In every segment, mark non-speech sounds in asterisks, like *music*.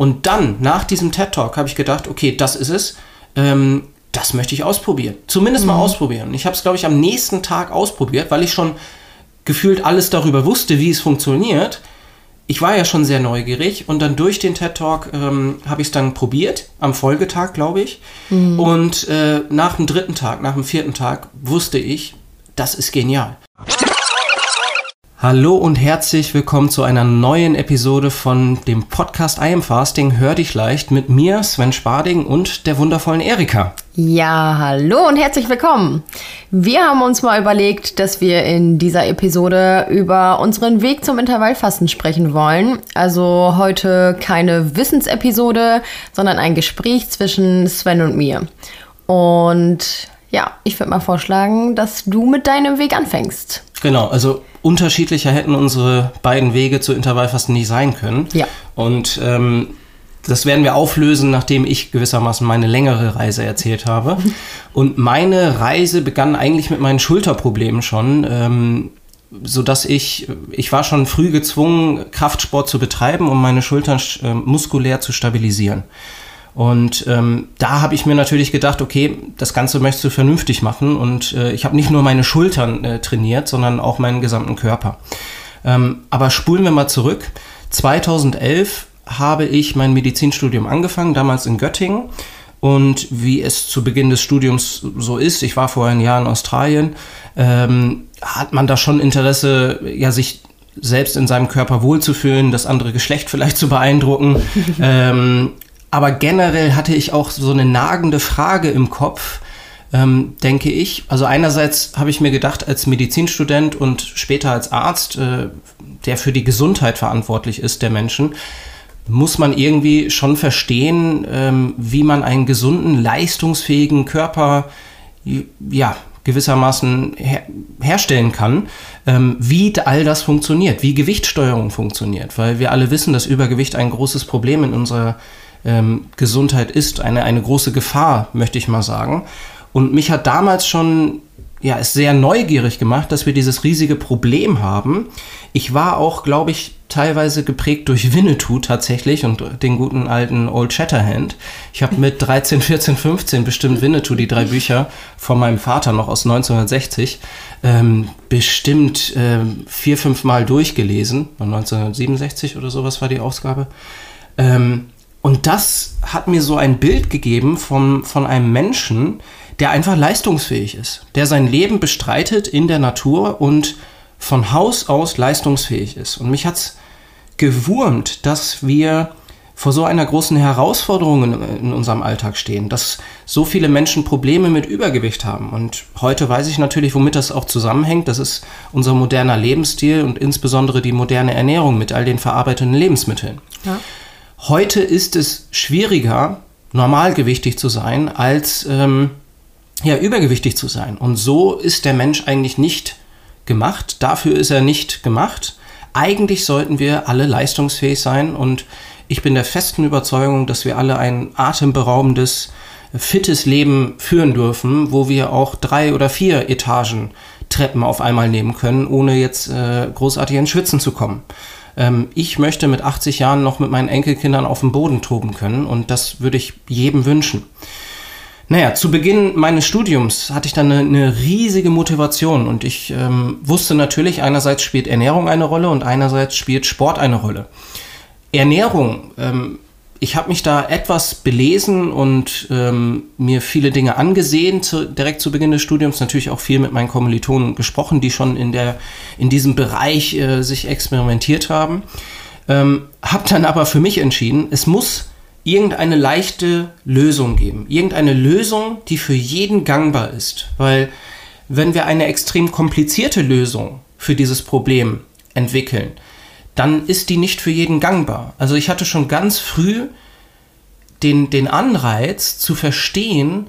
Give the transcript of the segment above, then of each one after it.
Und dann, nach diesem TED Talk, habe ich gedacht, okay, das ist es. Ähm, das möchte ich ausprobieren. Zumindest mal ausprobieren. Ich habe es, glaube ich, am nächsten Tag ausprobiert, weil ich schon gefühlt alles darüber wusste, wie es funktioniert. Ich war ja schon sehr neugierig und dann durch den TED Talk ähm, habe ich es dann probiert, am Folgetag, glaube ich. Und äh, nach dem dritten Tag, nach dem vierten Tag wusste ich, das ist genial. Hallo und herzlich willkommen zu einer neuen Episode von dem Podcast I Am Fasting. Hör dich leicht mit mir, Sven Spading und der wundervollen Erika. Ja, hallo und herzlich willkommen. Wir haben uns mal überlegt, dass wir in dieser Episode über unseren Weg zum Intervallfasten sprechen wollen. Also heute keine Wissensepisode, sondern ein Gespräch zwischen Sven und mir. Und ja, ich würde mal vorschlagen, dass du mit deinem Weg anfängst. Genau, also unterschiedlicher hätten unsere beiden Wege zu Intervallfasten nicht sein können. Ja. Und ähm, das werden wir auflösen, nachdem ich gewissermaßen meine längere Reise erzählt habe. *laughs* Und meine Reise begann eigentlich mit meinen Schulterproblemen schon, ähm, sodass ich, ich war schon früh gezwungen, Kraftsport zu betreiben, um meine Schultern äh, muskulär zu stabilisieren. Und ähm, da habe ich mir natürlich gedacht, okay, das Ganze möchtest du vernünftig machen. Und äh, ich habe nicht nur meine Schultern äh, trainiert, sondern auch meinen gesamten Körper. Ähm, aber spulen wir mal zurück. 2011 habe ich mein Medizinstudium angefangen, damals in Göttingen. Und wie es zu Beginn des Studiums so ist, ich war vorher ein Jahr in Australien, ähm, hat man da schon Interesse, ja, sich selbst in seinem Körper wohlzufühlen, das andere Geschlecht vielleicht zu beeindrucken. *laughs* ähm, aber generell hatte ich auch so eine nagende Frage im Kopf, ähm, denke ich. Also einerseits habe ich mir gedacht, als Medizinstudent und später als Arzt, äh, der für die Gesundheit verantwortlich ist der Menschen, muss man irgendwie schon verstehen, ähm, wie man einen gesunden, leistungsfähigen Körper ja, gewissermaßen her herstellen kann, ähm, wie all das funktioniert, wie Gewichtssteuerung funktioniert, weil wir alle wissen, dass Übergewicht ein großes Problem in unserer ähm, Gesundheit ist, eine, eine große Gefahr, möchte ich mal sagen. Und mich hat damals schon ja, es sehr neugierig gemacht, dass wir dieses riesige Problem haben. Ich war auch, glaube ich, teilweise geprägt durch Winnetou tatsächlich und den guten alten Old Shatterhand. Ich habe mit 13, 14, 15 bestimmt Winnetou, die drei Bücher von meinem Vater noch aus 1960, ähm, bestimmt ähm, vier, fünf Mal durchgelesen. 1967 oder sowas war die Ausgabe. Ähm, und das hat mir so ein Bild gegeben vom, von einem Menschen, der einfach leistungsfähig ist, der sein Leben bestreitet in der Natur und von Haus aus leistungsfähig ist. Und mich hat es gewurmt, dass wir vor so einer großen Herausforderung in, in, unserem Alltag stehen, dass so viele Menschen Probleme mit Übergewicht haben. Und heute weiß ich natürlich, womit das auch zusammenhängt. Das ist unser moderner Lebensstil und insbesondere die moderne Ernährung mit all den verarbeiteten Lebensmitteln. Ja. Heute ist es schwieriger, normalgewichtig zu sein, als ähm, ja, übergewichtig zu sein. Und so ist der Mensch eigentlich nicht gemacht. Dafür ist er nicht gemacht. Eigentlich sollten wir alle leistungsfähig sein und ich bin der festen Überzeugung, dass wir alle ein atemberaubendes, fittes Leben führen dürfen, wo wir auch drei oder vier Etagen Treppen auf einmal nehmen können, ohne jetzt äh, großartig ins Schwitzen zu kommen. Ähm, ich möchte mit 80 Jahren noch mit meinen Enkelkindern auf dem Boden toben können und das würde ich jedem wünschen. Naja, zu Beginn meines Studiums hatte ich dann eine, eine riesige Motivation und ich ähm, wusste natürlich, einerseits spielt Ernährung eine Rolle und einerseits spielt Sport eine Rolle. Ernährung, ähm, ich habe mich da etwas belesen und ähm, mir viele Dinge angesehen, zu, direkt zu Beginn des Studiums, natürlich auch viel mit meinen Kommilitonen gesprochen, die schon in, der, in diesem Bereich äh, sich experimentiert haben. Ähm, habe dann aber für mich entschieden, es muss irgendeine leichte Lösung geben. Irgendeine Lösung, die für jeden gangbar ist. Weil wenn wir eine extrem komplizierte Lösung für dieses Problem entwickeln, dann ist die nicht für jeden gangbar. Also ich hatte schon ganz früh den, den Anreiz zu verstehen,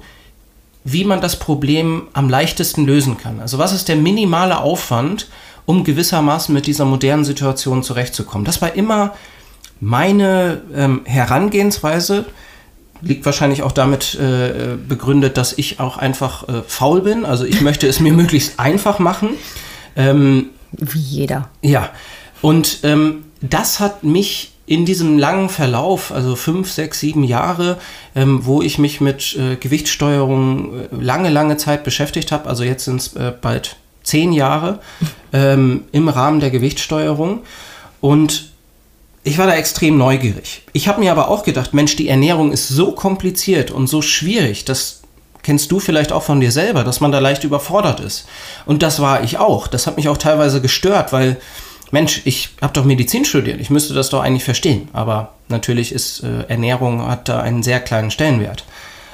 wie man das Problem am leichtesten lösen kann. Also was ist der minimale Aufwand, um gewissermaßen mit dieser modernen Situation zurechtzukommen. Das war immer meine ähm, Herangehensweise liegt wahrscheinlich auch damit äh, begründet, dass ich auch einfach äh, faul bin. Also ich möchte es mir *laughs* möglichst einfach machen. Ähm, Wie jeder. Ja. Und ähm, das hat mich in diesem langen Verlauf, also fünf, sechs, sieben Jahre, ähm, wo ich mich mit äh, Gewichtssteuerung äh, lange, lange Zeit beschäftigt habe, also jetzt sind es äh, bald zehn Jahre *laughs* ähm, im Rahmen der Gewichtssteuerung. Und ich war da extrem neugierig. Ich habe mir aber auch gedacht, Mensch, die Ernährung ist so kompliziert und so schwierig, das kennst du vielleicht auch von dir selber, dass man da leicht überfordert ist. Und das war ich auch. Das hat mich auch teilweise gestört, weil Mensch, ich habe doch Medizin studiert, ich müsste das doch eigentlich verstehen. Aber natürlich ist äh, Ernährung hat da einen sehr kleinen Stellenwert.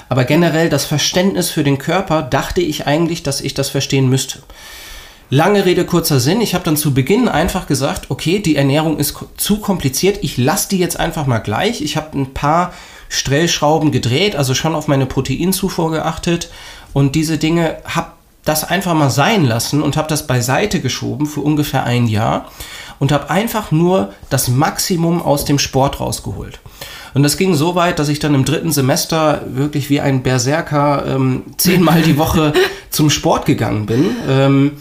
Aber generell das Verständnis für den Körper dachte ich eigentlich, dass ich das verstehen müsste. Lange Rede, kurzer Sinn. Ich habe dann zu Beginn einfach gesagt, okay, die Ernährung ist zu kompliziert. Ich lasse die jetzt einfach mal gleich. Ich habe ein paar Stellschrauben gedreht, also schon auf meine Proteinzufuhr geachtet und diese Dinge habe das einfach mal sein lassen und habe das beiseite geschoben für ungefähr ein Jahr und habe einfach nur das Maximum aus dem Sport rausgeholt. Und das ging so weit, dass ich dann im dritten Semester wirklich wie ein Berserker ähm, zehnmal die Woche *laughs* zum Sport gegangen bin ähm,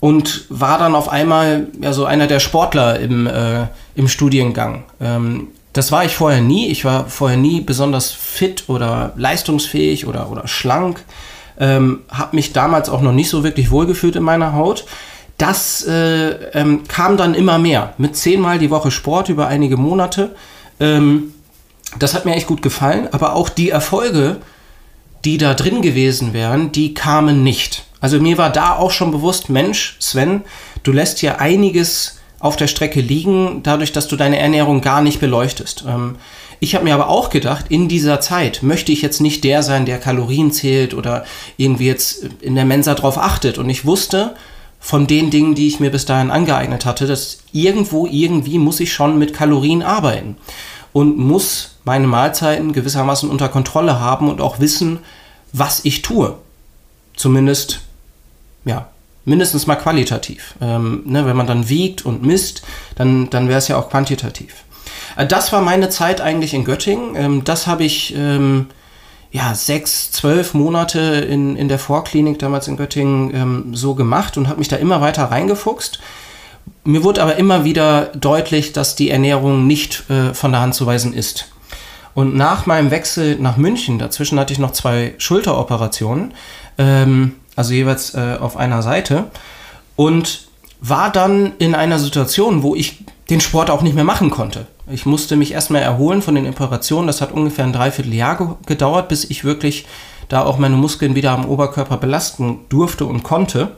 und war dann auf einmal ja so einer der Sportler im, äh, im Studiengang. Ähm, das war ich vorher nie. Ich war vorher nie besonders fit oder leistungsfähig oder, oder schlank. Ähm, habe mich damals auch noch nicht so wirklich wohlgefühlt in meiner Haut. Das äh, ähm, kam dann immer mehr. Mit zehnmal die Woche Sport über einige Monate. Ähm, das hat mir echt gut gefallen. Aber auch die Erfolge, die da drin gewesen wären, die kamen nicht. Also mir war da auch schon bewusst, Mensch, Sven, du lässt hier einiges auf der Strecke liegen, dadurch, dass du deine Ernährung gar nicht beleuchtest. Ähm, ich habe mir aber auch gedacht, in dieser Zeit möchte ich jetzt nicht der sein, der Kalorien zählt oder irgendwie jetzt in der Mensa drauf achtet. Und ich wusste von den Dingen, die ich mir bis dahin angeeignet hatte, dass irgendwo, irgendwie muss ich schon mit Kalorien arbeiten und muss meine Mahlzeiten gewissermaßen unter Kontrolle haben und auch wissen, was ich tue. Zumindest, ja, mindestens mal qualitativ. Ähm, ne, wenn man dann wiegt und misst, dann, dann wäre es ja auch quantitativ. Äh, das war meine Zeit eigentlich in Göttingen. Ähm, das habe ich ähm, ja, sechs, zwölf Monate in, in der Vorklinik damals in Göttingen ähm, so gemacht und habe mich da immer weiter reingefuchst. Mir wurde aber immer wieder deutlich, dass die Ernährung nicht äh, von der Hand zu weisen ist. Und nach meinem Wechsel nach München, dazwischen hatte ich noch zwei Schulteroperationen, also jeweils äh, auf einer Seite, und war dann in einer Situation, wo ich den Sport auch nicht mehr machen konnte. Ich musste mich erstmal erholen von den Operationen. Das hat ungefähr ein Dreivierteljahr gedauert, bis ich wirklich da auch meine Muskeln wieder am Oberkörper belasten durfte und konnte.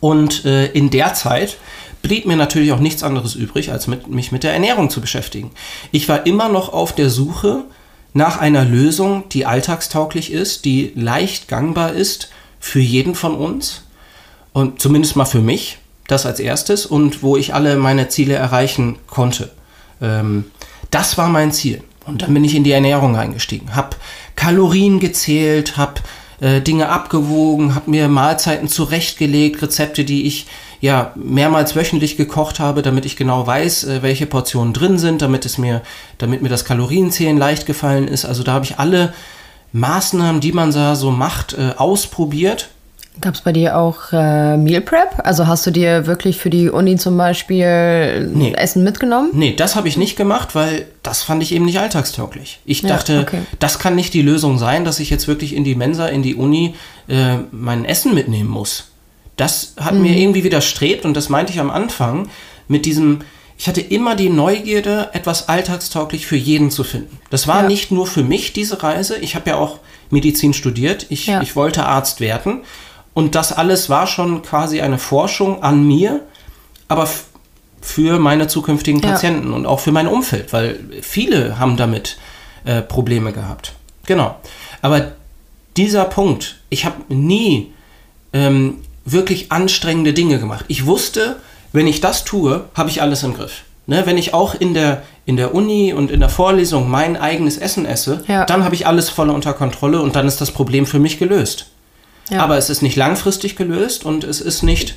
Und äh, in der Zeit blieb mir natürlich auch nichts anderes übrig, als mit, mich mit der Ernährung zu beschäftigen. Ich war immer noch auf der Suche nach einer Lösung, die alltagstauglich ist, die leicht gangbar ist für jeden von uns und zumindest mal für mich, das als erstes und wo ich alle meine Ziele erreichen konnte. Ähm, das war mein Ziel. Und dann bin ich in die Ernährung eingestiegen, habe Kalorien gezählt, habe äh, Dinge abgewogen, habe mir Mahlzeiten zurechtgelegt, Rezepte, die ich ja mehrmals wöchentlich gekocht habe, damit ich genau weiß, äh, welche Portionen drin sind, damit es mir, damit mir das Kalorienzählen leicht gefallen ist. Also da habe ich alle Maßnahmen, die man da so macht, äh, ausprobiert Gab es bei dir auch äh, Meal Prep? Also hast du dir wirklich für die Uni zum Beispiel nee. Essen mitgenommen? Nee, das habe ich nicht gemacht, weil das fand ich eben nicht alltagstauglich. Ich ja, dachte, okay. das kann nicht die Lösung sein, dass ich jetzt wirklich in die Mensa, in die Uni äh, mein Essen mitnehmen muss. Das hat mhm. mir irgendwie widerstrebt und das meinte ich am Anfang mit diesem, ich hatte immer die Neugierde, etwas alltagstauglich für jeden zu finden. Das war ja. nicht nur für mich diese Reise. Ich habe ja auch Medizin studiert. Ich, ja. ich wollte Arzt werden. Und das alles war schon quasi eine Forschung an mir, aber für meine zukünftigen Patienten ja. und auch für mein Umfeld, weil viele haben damit äh, Probleme gehabt. Genau. Aber dieser Punkt, ich habe nie ähm, wirklich anstrengende Dinge gemacht. Ich wusste, wenn ich das tue, habe ich alles im Griff. Ne, wenn ich auch in der, in der Uni und in der Vorlesung mein eigenes Essen esse, ja. dann habe ich alles voll unter Kontrolle und dann ist das Problem für mich gelöst. Ja. Aber es ist nicht langfristig gelöst und es ist nicht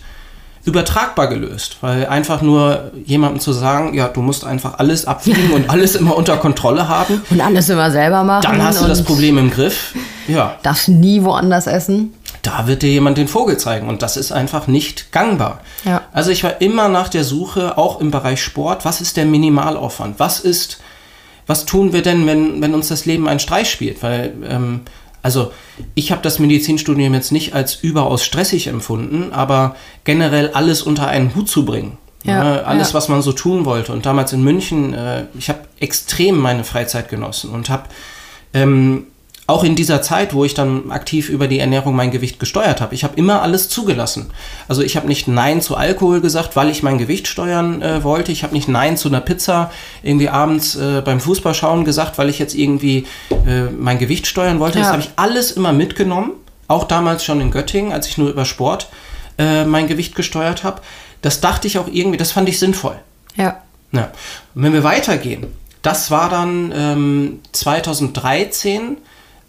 übertragbar gelöst, weil einfach nur jemandem zu sagen, ja, du musst einfach alles abwiegen und *laughs* alles immer unter Kontrolle haben und alles immer selber machen, dann hast du das Problem im Griff. Ja. Darfst nie woanders essen. da wird dir jemand den Vogel zeigen und das ist einfach nicht gangbar. Ja. Also ich war immer nach der Suche, auch im Bereich Sport, was ist der Minimalaufwand? Was ist, was tun wir denn, wenn, wenn uns das Leben einen Streich spielt? Weil, ähm, also ich habe das Medizinstudium jetzt nicht als überaus stressig empfunden, aber generell alles unter einen Hut zu bringen. Ja, ne, alles, ja. was man so tun wollte. Und damals in München, äh, ich habe extrem meine Freizeit genossen und habe ähm, auch in dieser Zeit, wo ich dann aktiv über die Ernährung mein Gewicht gesteuert habe, ich habe immer alles zugelassen. Also ich habe nicht Nein zu Alkohol gesagt, weil ich mein Gewicht steuern äh, wollte. Ich habe nicht Nein zu einer Pizza irgendwie abends äh, beim Fußballschauen gesagt, weil ich jetzt irgendwie äh, mein Gewicht steuern wollte. Ja. Das habe ich alles immer mitgenommen. Auch damals schon in Göttingen, als ich nur über Sport äh, mein Gewicht gesteuert habe. Das dachte ich auch irgendwie, das fand ich sinnvoll. Ja. Ja. Und wenn wir weitergehen, das war dann ähm, 2013,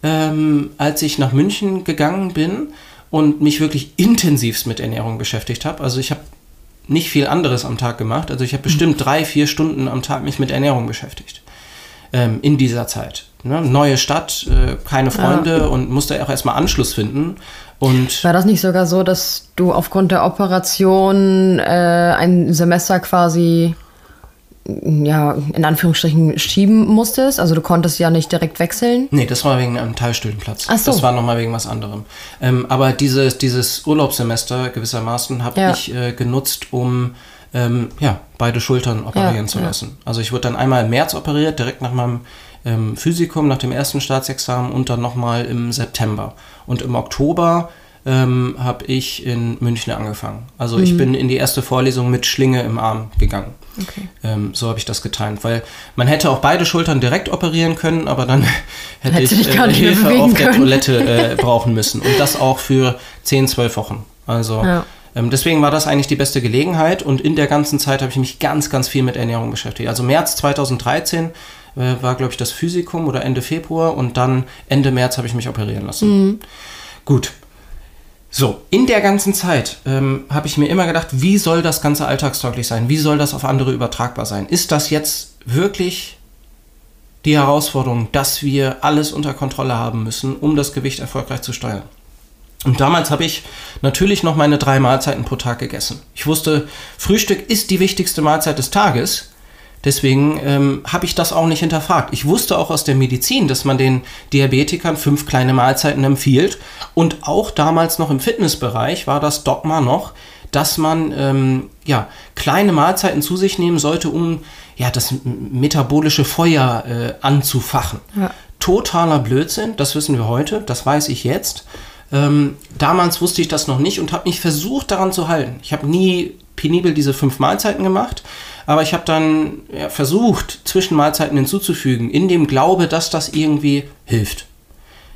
ähm, als ich nach München gegangen bin und mich wirklich intensivst mit Ernährung beschäftigt habe. Also ich habe nicht viel anderes am Tag gemacht. Also ich habe bestimmt drei, vier Stunden am Tag mich mit Ernährung beschäftigt. Ähm, in dieser Zeit. Ne? Neue Stadt, äh, keine Freunde und musste auch erstmal Anschluss finden. Und War das nicht sogar so, dass du aufgrund der Operation äh, ein Semester quasi ja, in Anführungsstrichen schieben musstest? Also du konntest ja nicht direkt wechseln. Nee, das war wegen einem Teilstudienplatz. Ach so. Das war nochmal wegen was anderem. Ähm, aber dieses, dieses Urlaubssemester gewissermaßen habe Ja. ich äh, genutzt, um ähm, ja, beide Schultern operieren Ja, zu lassen. Also ich wurde dann einmal im März operiert, direkt nach meinem ähm, Physikum, nach dem ersten Staatsexamen und dann nochmal im September. Und im Oktober ähm, habe ich in München angefangen. Also Mhm. ich bin in die erste Vorlesung mit Schlinge im Arm gegangen. Okay. Ähm, so habe ich das getimt, weil man hätte auch beide Schultern direkt operieren können, aber dann *laughs* hätte Hättest du ich äh, Hilfe auf der können. Toilette äh, *laughs* brauchen müssen. Und das auch für 10, 12 Wochen. Also Ja. ähm, deswegen war das eigentlich die beste Gelegenheit und in der ganzen Zeit habe ich mich ganz, ganz viel mit Ernährung beschäftigt. Also März 2013 äh, war, glaube ich, das Physikum oder Ende Februar und dann Ende März habe ich mich operieren lassen. Gut. So, in der ganzen Zeit ähm, habe ich mir immer gedacht, wie soll das Ganze alltagstauglich sein? Wie soll das auf andere übertragbar sein? Ist das jetzt wirklich die Herausforderung, dass wir alles unter Kontrolle haben müssen, um das Gewicht erfolgreich zu steuern? Und damals habe ich natürlich noch meine drei Mahlzeiten pro Tag gegessen. Ich wusste, Frühstück ist die wichtigste Mahlzeit des Tages. Deswegen ähm, habe ich das auch nicht hinterfragt. Ich wusste auch aus der Medizin, dass man den Diabetikern fünf kleine Mahlzeiten empfiehlt. Und auch damals noch im Fitnessbereich war das Dogma noch, dass man ähm, ja, kleine Mahlzeiten zu sich nehmen sollte, um ja, das metabolische Feuer äh, anzufachen. Ja. Totaler Blödsinn, das wissen wir heute, das weiß ich jetzt. Ähm, damals wusste ich das noch nicht und habe mich versucht daran zu halten. Ich habe nie penibel diese fünf Mahlzeiten gemacht, aber ich habe dann ja, versucht, Zwischenmahlzeiten hinzuzufügen, in dem Glaube, dass das irgendwie hilft.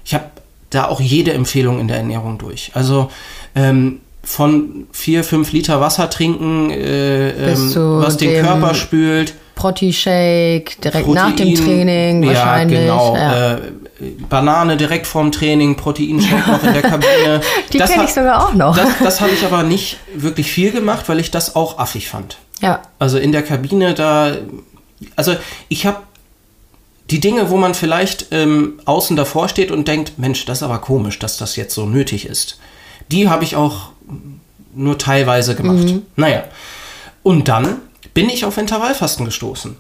Ich habe da auch jede Empfehlung in der Ernährung durch. Also ähm, von vier, fünf Liter Wasser trinken, äh, ähm, was den Körper spült. Protein-Shake, direkt nach dem Protein, Training ja, wahrscheinlich. Genau. Ja. Äh, Banane direkt vorm Training, Proteinshake noch in der *laughs* Kabine. Die kenne ich sogar auch noch. Das, das habe ich aber nicht wirklich viel gemacht, weil ich das auch affig fand. Ja. Also in der Kabine da, also ich habe die Dinge, wo man vielleicht ähm, außen davor steht und denkt, Mensch, das ist aber komisch, dass das jetzt so nötig ist. Die habe ich auch nur teilweise gemacht. Naja. Und dann bin ich auf Intervallfasten gestoßen.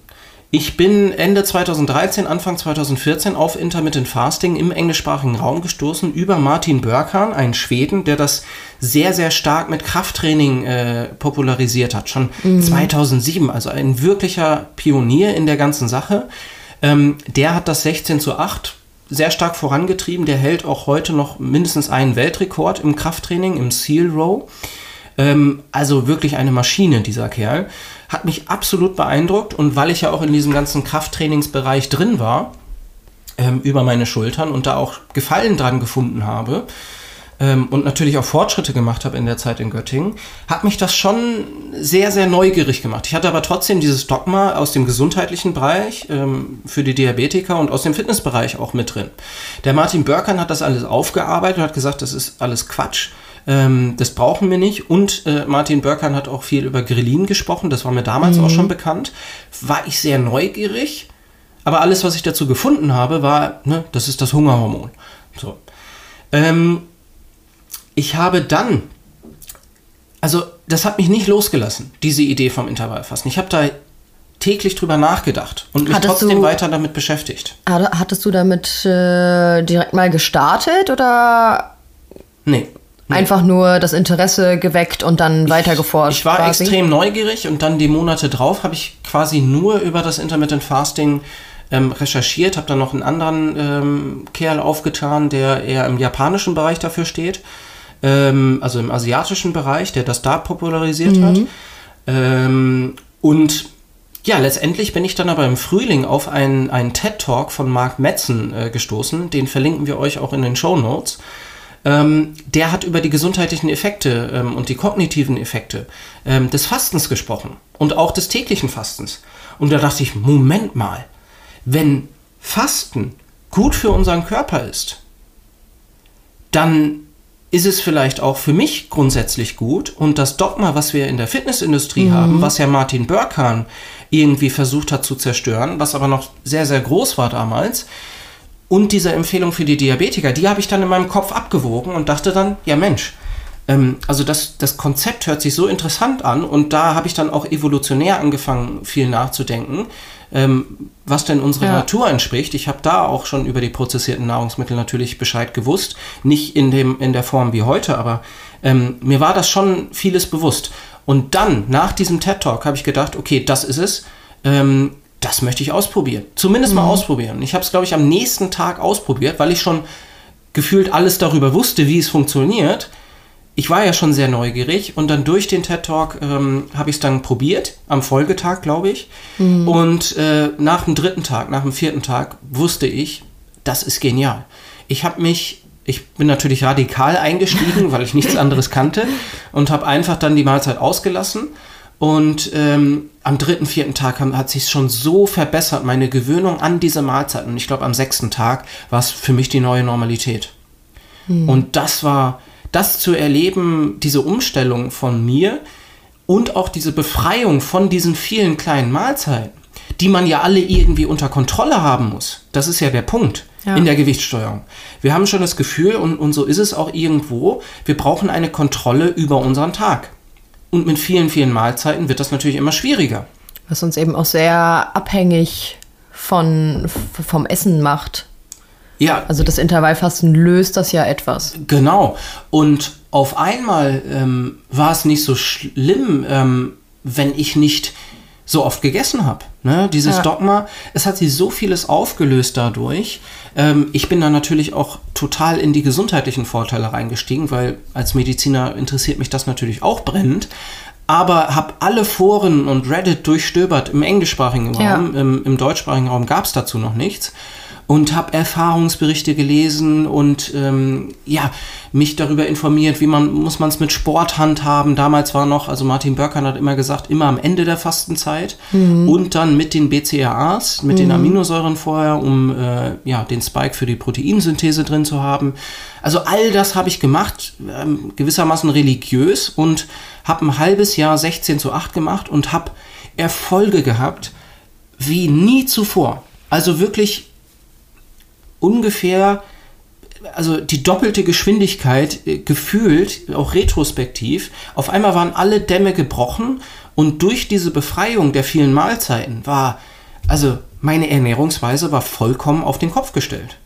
Ich bin Ende 2013, Anfang 2014 auf Intermittent Fasting im englischsprachigen Raum gestoßen über Martin Börkan, einen Schweden, der das sehr, sehr stark mit Krafttraining äh, popularisiert hat. Schon 2007, also ein wirklicher Pionier in der ganzen Sache. Ähm, der hat das 16 zu 8 sehr stark vorangetrieben. Der hält auch heute noch mindestens einen Weltrekord im Krafttraining, im Seal Row. Ähm, also wirklich eine Maschine, dieser Kerl. Hat mich absolut beeindruckt und weil ich ja auch in diesem ganzen Krafttrainingsbereich drin war, ähm, über meine Schultern und da auch Gefallen dran gefunden habe ähm, und natürlich auch Fortschritte gemacht habe in der Zeit in Göttingen, hat mich das schon sehr, sehr neugierig gemacht. Ich hatte aber trotzdem dieses Dogma aus dem gesundheitlichen Bereich ähm, für die Diabetiker und aus dem Fitnessbereich auch mit drin. Der Martin Börkern hat das alles aufgearbeitet und hat gesagt, das ist alles Quatsch. Ähm, das brauchen wir nicht. Und äh, Martin Börkern hat auch viel über Grillin gesprochen. Das war mir damals auch schon bekannt. War ich sehr neugierig. Aber alles, was ich dazu gefunden habe, war, ne, das ist das Hungerhormon. So. Ähm, ich habe dann, also das hat mich nicht losgelassen, diese Idee vom Intervallfasten. Ich habe da täglich drüber nachgedacht und mich Hattest trotzdem du- weiter damit beschäftigt. Hatte- Hattest du damit äh, direkt mal gestartet oder Nee. Einfach nur das Interesse geweckt und dann weiter geforscht? Ich war quasi? extrem neugierig und dann die Monate drauf habe ich quasi nur über das Intermittent Fasting ähm, recherchiert, habe dann noch einen anderen ähm, Kerl aufgetan, der eher im japanischen Bereich dafür steht, ähm, also im asiatischen Bereich, der das da popularisiert hat. Ähm, und ja, letztendlich bin ich dann aber im Frühling auf einen, einen TED-Talk von Mark Metzen äh, gestoßen. Den verlinken wir euch auch in den Show Notes. Ähm, der hat über die gesundheitlichen Effekte ähm, und die kognitiven Effekte ähm, des Fastens gesprochen und auch des täglichen Fastens. Und da dachte ich, Moment mal, wenn Fasten gut für unseren Körper ist, dann ist es vielleicht auch für mich grundsätzlich gut und das Dogma, was wir in der Fitnessindustrie haben, was ja Martin Burkhan irgendwie versucht hat zu zerstören, was aber noch sehr, sehr groß war damals, und diese Empfehlung für die Diabetiker, die habe ich dann in meinem Kopf abgewogen und dachte dann, ja Mensch, ähm, also das, das Konzept hört sich so interessant an und da habe ich dann auch evolutionär angefangen, viel nachzudenken, ähm, was denn unserer Ja. Natur entspricht. Ich habe da auch schon über die prozessierten Nahrungsmittel natürlich Bescheid gewusst, nicht in, dem, in der Form wie heute, aber ähm, mir war das schon vieles bewusst. Und dann, nach diesem TED-Talk, habe ich gedacht, okay, das ist es. Das möchte ich ausprobieren. Zumindest mal ausprobieren. Ich habe es, glaube ich, am nächsten Tag ausprobiert, weil ich schon gefühlt alles darüber wusste, wie es funktioniert. Ich war ja schon sehr neugierig und dann durch den TED Talk ähm, habe ich es dann probiert, am Folgetag, glaube ich. Und äh, nach dem dritten Tag, nach dem vierten Tag wusste ich, das ist genial. Ich habe mich, ich bin natürlich radikal eingestiegen, weil ich nichts anderes kannte *laughs* und habe einfach dann die Mahlzeit ausgelassen. Und ähm, am dritten, vierten Tag hat sich schon so verbessert, meine Gewöhnung an diese Mahlzeit. Und ich glaube, am sechsten Tag war es für mich die neue Normalität. Und das war, das zu erleben, diese Umstellung von mir und auch diese Befreiung von diesen vielen kleinen Mahlzeiten, die man ja alle irgendwie unter Kontrolle haben muss. Das ist ja der Punkt Ja. in der Gewichtssteuerung. Wir haben schon das Gefühl, und, und so ist es auch irgendwo, wir brauchen eine Kontrolle über unseren Tag. Und mit vielen, vielen Mahlzeiten wird das natürlich immer schwieriger. Was uns eben auch sehr abhängig von, vom Essen macht. Ja, Also das Intervallfasten löst das ja etwas. Genau. Und auf einmal ähm, war es nicht so schlimm, ähm, wenn ich nicht so oft gegessen habe. Ne? Dieses Ja. Dogma, es hat sich so vieles aufgelöst dadurch. Ähm, ich bin da natürlich auch total in die gesundheitlichen Vorteile reingestiegen, weil als Mediziner interessiert mich das natürlich auch brennend. Aber habe alle Foren und Reddit durchstöbert im englischsprachigen Ja. Raum. Im, Im deutschsprachigen Raum gab es dazu noch nichts. Und habe Erfahrungsberichte gelesen und ähm, ja, mich darüber informiert, wie man muss man es mit Sport handhaben. Damals war noch, also Martin Börkern hat immer gesagt, immer am Ende der Fastenzeit und dann mit den BCAAs, mit den Aminosäuren vorher, um äh, ja, den Spike für die Proteinsynthese drin zu haben. Also all das habe ich gemacht, ähm, gewissermaßen religiös und habe ein halbes Jahr 16 zu 8 gemacht und habe Erfolge gehabt wie nie zuvor. Also wirklich ungefähr, also die doppelte Geschwindigkeit äh, gefühlt, auch retrospektiv. Auf einmal waren alle Dämme gebrochen und durch diese Befreiung der vielen Mahlzeiten war, also meine Ernährungsweise war vollkommen auf den Kopf gestellt.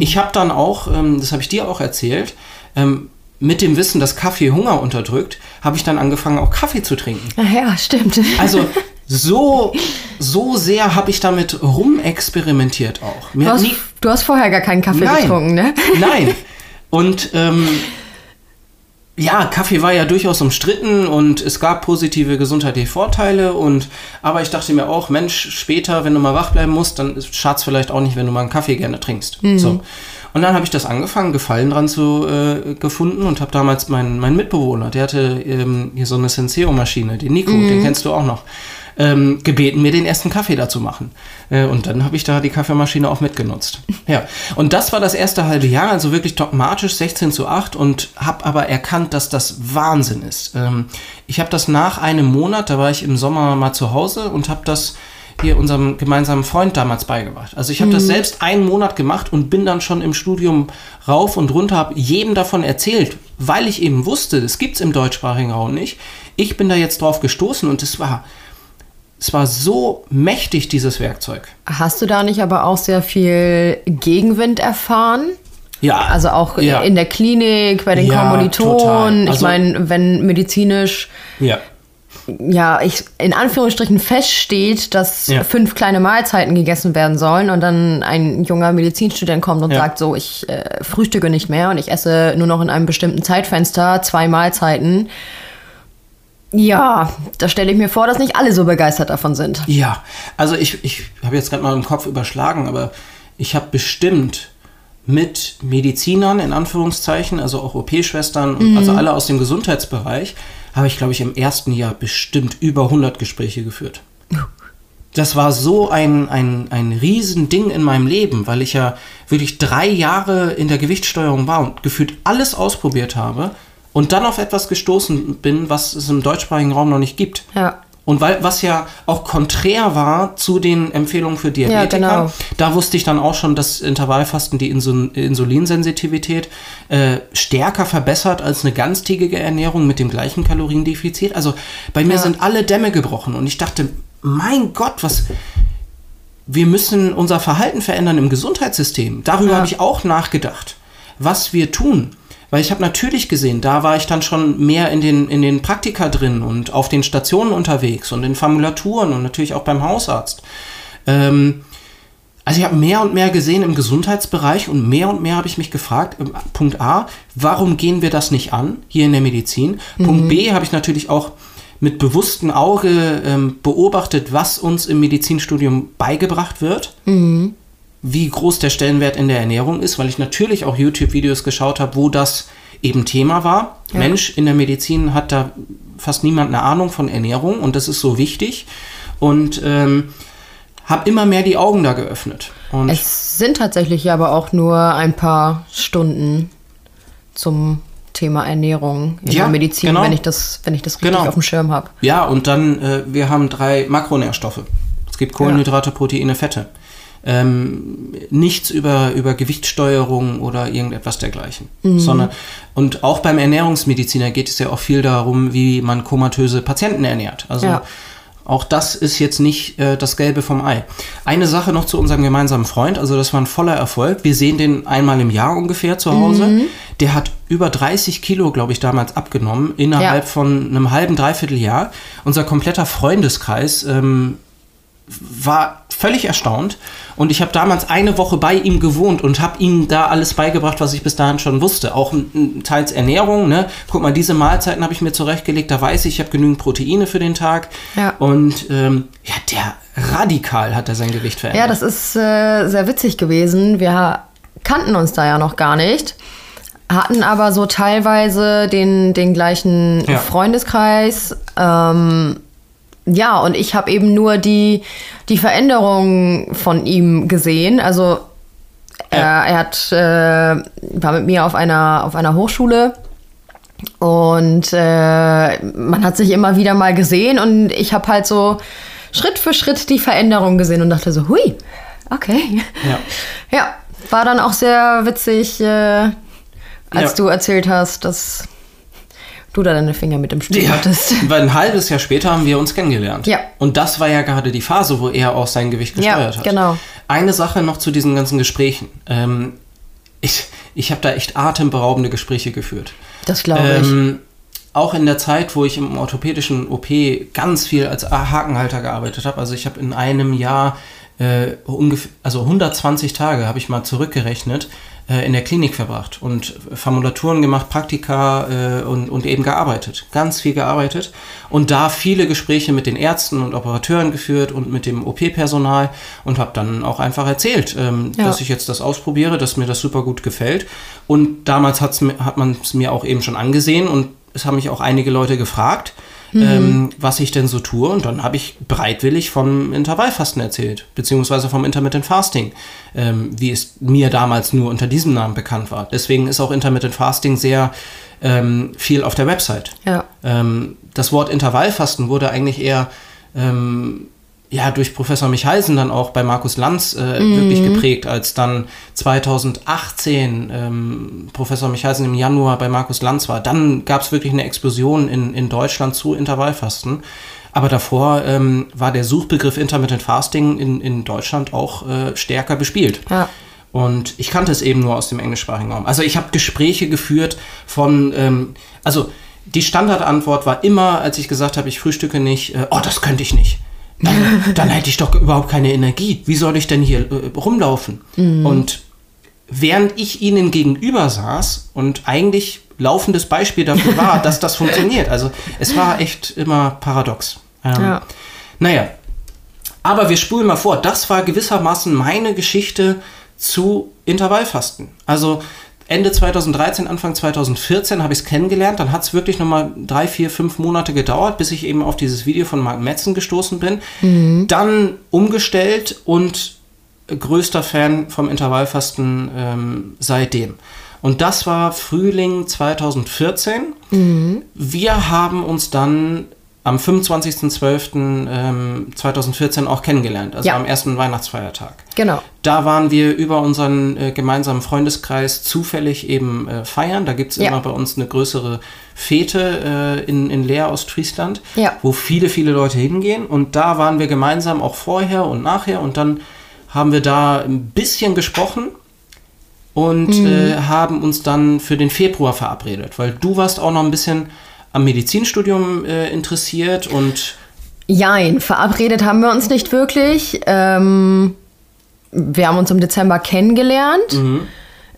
Ich habe dann auch, ähm, das habe ich dir auch erzählt, ähm, mit dem Wissen, dass Kaffee Hunger unterdrückt, habe ich dann angefangen, auch Kaffee zu trinken. Ach ja, stimmt. Also so, so sehr habe ich damit rumexperimentiert auch. Du, hast, nie, du hast vorher gar keinen Kaffee Nein. getrunken, ne? *laughs* nein. Und ähm, ja, Kaffee war ja durchaus umstritten und es gab positive gesundheitliche Vorteile. Und aber ich dachte mir auch, Mensch, später, wenn du mal wach bleiben musst, dann schadet es vielleicht auch nicht, wenn du mal einen Kaffee gerne trinkst. So. Und dann habe ich das angefangen, Gefallen dran zu äh, gefunden und habe damals meinen meinen Mitbewohner, der hatte ähm, hier so eine Senseo-Maschine, den Nico, den kennst du auch noch, ähm, gebeten, mir den ersten Kaffee da zu machen. Äh, und dann habe ich da die Kaffeemaschine auch mitgenutzt. *laughs* Ja, und das war das erste halbe Jahr, also wirklich dogmatisch 16 zu 8 und habe aber erkannt, dass das Wahnsinn ist. Ähm, ich habe das nach einem Monat, da war ich im Sommer mal zu Hause und habe das hier unserem gemeinsamen Freund damals beigebracht. Also ich habe das selbst einen Monat gemacht und bin dann schon im Studium rauf und runter, habe jedem davon erzählt, weil ich eben wusste, das gibt es im deutschsprachigen Raum nicht. Ich bin da jetzt drauf gestoßen und es war, es war so mächtig, dieses Werkzeug. Hast du da nicht aber auch sehr viel Gegenwind erfahren? Ja. Also auch ja. in der Klinik, bei den Ja, Kommilitonen. Ich Also- meine, wenn medizinisch, Ja. ja, ich in Anführungsstrichen feststeht, dass Ja. fünf kleine Mahlzeiten gegessen werden sollen und dann ein junger Medizinstudent kommt und Ja. sagt so, ich äh, frühstücke nicht mehr und ich esse nur noch in einem bestimmten Zeitfenster zwei Mahlzeiten. Ja, da stelle ich mir vor, dass nicht alle so begeistert davon sind. Ja, also ich, ich habe jetzt gerade mal im Kopf überschlagen, aber ich habe bestimmt mit Medizinern in Anführungszeichen, also auch OP-Schwestern und also alle aus dem Gesundheitsbereich, habe ich glaube ich im ersten Jahr bestimmt über 100 Gespräche geführt. Das war so ein, ein, ein Riesending in meinem Leben, weil ich ja wirklich drei Jahre in der Gewichtssteuerung war und gefühlt alles ausprobiert habe und dann auf etwas gestoßen bin, was es im deutschsprachigen Raum noch nicht gibt. Ja. Und weil, was ja auch konträr war zu den Empfehlungen für Diabetiker, genau. da wusste ich dann auch schon, dass Intervallfasten die Insul Insulinsensitivität äh, stärker verbessert als eine ganztägige Ernährung mit dem gleichen Kaloriendefizit. Also bei mir Ja. sind alle Dämme gebrochen und ich dachte, mein Gott, was. Wir müssen unser Verhalten verändern im Gesundheitssystem. Darüber Ja. habe ich auch nachgedacht, was wir tun. Weil ich habe natürlich gesehen, da war ich dann schon mehr in den, in den Praktika drin und auf den Stationen unterwegs und in Formulaturen und natürlich auch beim Hausarzt. Ähm, also ich habe mehr und mehr gesehen im Gesundheitsbereich und mehr und mehr habe ich mich gefragt, ähm, Punkt A, warum gehen wir das nicht an hier in der Medizin? Punkt B habe ich natürlich auch mit bewusstem Auge ähm, beobachtet, was uns im Medizinstudium beigebracht wird wie groß der Stellenwert in der Ernährung ist, weil ich natürlich auch YouTube-Videos geschaut habe, wo das eben Thema war. Ja. Mensch, in der Medizin hat da fast niemand eine Ahnung von Ernährung und das ist so wichtig. Und ähm, habe immer mehr die Augen da geöffnet. Und Es sind tatsächlich aber auch nur ein paar Stunden zum Thema Ernährung in Ja, der Medizin, genau. wenn ich das, wenn ich das richtig Genau. auf dem Schirm habe. ja, und dann, äh, wir haben drei Makronährstoffe. Es gibt Kohlenhydrate, Proteine, Fette. Ähm, nichts über, über Gewichtssteuerung oder irgendetwas dergleichen. Sondern, und auch beim Ernährungsmediziner geht es ja auch viel darum, wie man komatöse Patienten ernährt. Also Ja. auch das ist jetzt nicht äh, das Gelbe vom Ei. Eine Sache noch zu unserem gemeinsamen Freund, also das war ein voller Erfolg. Wir sehen den einmal im Jahr ungefähr zu Hause. Der hat über 30 Kilo, glaube ich, damals abgenommen, innerhalb Ja. von einem halben, dreiviertel Jahr. Unser kompletter Freundeskreis ähm, war völlig erstaunt und ich habe damals eine Woche bei ihm gewohnt und habe ihm da alles beigebracht, was ich bis dahin schon wusste. Auch teils Ernährung. Ne? Guck mal, diese Mahlzeiten habe ich mir zurechtgelegt. Da weiß ich, ich habe genügend Proteine für den Tag. Ja. Und ähm, ja, der radikal hat er sein Gewicht verändert. Ja, das ist äh, sehr witzig gewesen. Wir kannten uns da ja noch gar nicht, hatten aber so teilweise den, den gleichen Ja. Freundeskreis. Ähm, ja, und ich habe eben nur die, die Veränderung von ihm gesehen. Also er, er hat, äh, war mit mir auf einer, auf einer Hochschule und äh, man hat sich immer wieder mal gesehen und ich habe halt so Schritt für Schritt die Veränderung gesehen und dachte so, hui, okay. Ja. Ja, war dann auch sehr witzig, äh, als Ja. du erzählt hast, dass du da deine Finger mit im Spiel Ja, hattest. *laughs* weil ein halbes Jahr später haben wir uns kennengelernt. Ja. Und das war ja gerade die Phase, wo er auch sein Gewicht Ja, gesteuert hat. genau. Eine Sache noch zu diesen ganzen Gesprächen. Ähm, ich ich habe da echt atemberaubende Gespräche geführt. Das glaube ich. Ähm, auch in der Zeit, wo ich im orthopädischen OP ganz viel als Hakenhalter gearbeitet habe. Also ich habe in einem Jahr äh, ungefähr, also 120 Tage habe ich mal zurückgerechnet, in der Klinik verbracht und Formulaturen gemacht, Praktika äh, und, und eben gearbeitet. Ganz viel gearbeitet und da viele Gespräche mit den Ärzten und Operateuren geführt und mit dem OP-Personal und habe dann auch einfach erzählt, ähm, Ja. dass ich jetzt das ausprobiere, dass mir das super gut gefällt. Und damals hat's, hat man es mir auch eben schon angesehen und es haben mich auch einige Leute gefragt, ähm, was ich denn so tue. Und dann habe ich bereitwillig vom Intervallfasten erzählt, beziehungsweise vom Intermittent Fasting, ähm, wie es mir damals nur unter diesem Namen bekannt war. Deswegen ist auch Intermittent Fasting sehr ähm, viel auf der Website. Ja. Ähm, das Wort Intervallfasten wurde eigentlich eher ähm, ja, durch Professor Michalsen dann auch bei Markus Lanz äh, mhm. wirklich geprägt, als dann 2018 ähm, Professor Michalsen im Januar bei Markus Lanz war. Dann gab es wirklich eine Explosion in, in Deutschland zu Intervallfasten. Aber davor ähm, war der Suchbegriff Intermittent Fasting in, in Deutschland auch äh, stärker bespielt. Ja. Und ich kannte es eben nur aus dem englischsprachigen Raum. Also ich habe Gespräche geführt von, ähm, also die Standardantwort war immer, als ich gesagt habe, ich frühstücke nicht, äh, oh, das könnte ich nicht dann, dann hätte ich doch überhaupt keine Energie. Wie soll ich denn hier äh, rumlaufen? Mhm. Und während ich ihnen gegenüber saß und eigentlich laufendes Beispiel dafür war, *laughs* dass das funktioniert. Also es war echt immer paradox. Ähm, ja. Naja, aber wir spulen mal vor. Das war gewissermaßen meine Geschichte zu Intervallfasten. Also Ende 2013, Anfang 2014 habe ich es kennengelernt. Dann hat es wirklich nochmal drei, vier, fünf Monate gedauert, bis ich eben auf dieses Video von Mark Metzen gestoßen bin. Mhm. Dann umgestellt und größter Fan vom Intervallfasten ähm, seitdem. Und das war Frühling 2014. Mhm. Wir haben uns dann am 25.12.2014 ähm, auch kennengelernt, also ja. am ersten Weihnachtsfeiertag. Genau. Da waren wir über unseren äh, gemeinsamen Freundeskreis zufällig eben äh, feiern. Da gibt es ja. immer bei uns eine größere Fete äh, in, in Leer, Ostfriesland, ja. wo viele, viele Leute hingehen. Und da waren wir gemeinsam auch vorher und nachher. Und dann haben wir da ein bisschen gesprochen und mhm. Haben uns dann für den Februar verabredet, weil du warst auch noch ein bisschen am Medizinstudium äh, interessiert und. Jein, verabredet haben wir uns nicht wirklich. Ähm, wir haben uns im Dezember kennengelernt, mhm.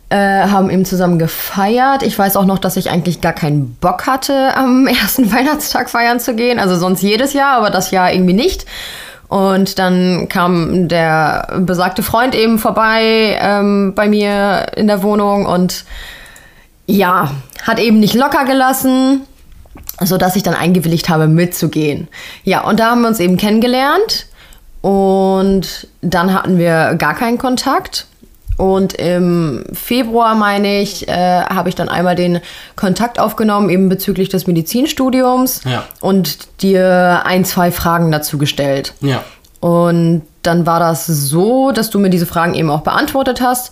äh, haben eben zusammen gefeiert. Ich weiß auch noch, dass ich eigentlich gar keinen Bock hatte, am *laughs* ersten Weihnachtstag feiern zu gehen. Also sonst jedes Jahr, aber das Jahr irgendwie nicht. Und dann kam der besagte Freund eben vorbei ähm, bei mir in der Wohnung und ja, hat eben nicht locker gelassen so dass ich dann eingewilligt habe, mitzugehen. Ja, und da haben wir uns eben kennengelernt und dann hatten wir gar keinen Kontakt. Und im Februar, meine ich, äh, habe ich dann einmal den Kontakt aufgenommen, eben bezüglich des Medizinstudiums ja. und dir ein, zwei Fragen dazu gestellt. Ja. Und dann war das so, dass du mir diese Fragen eben auch beantwortet hast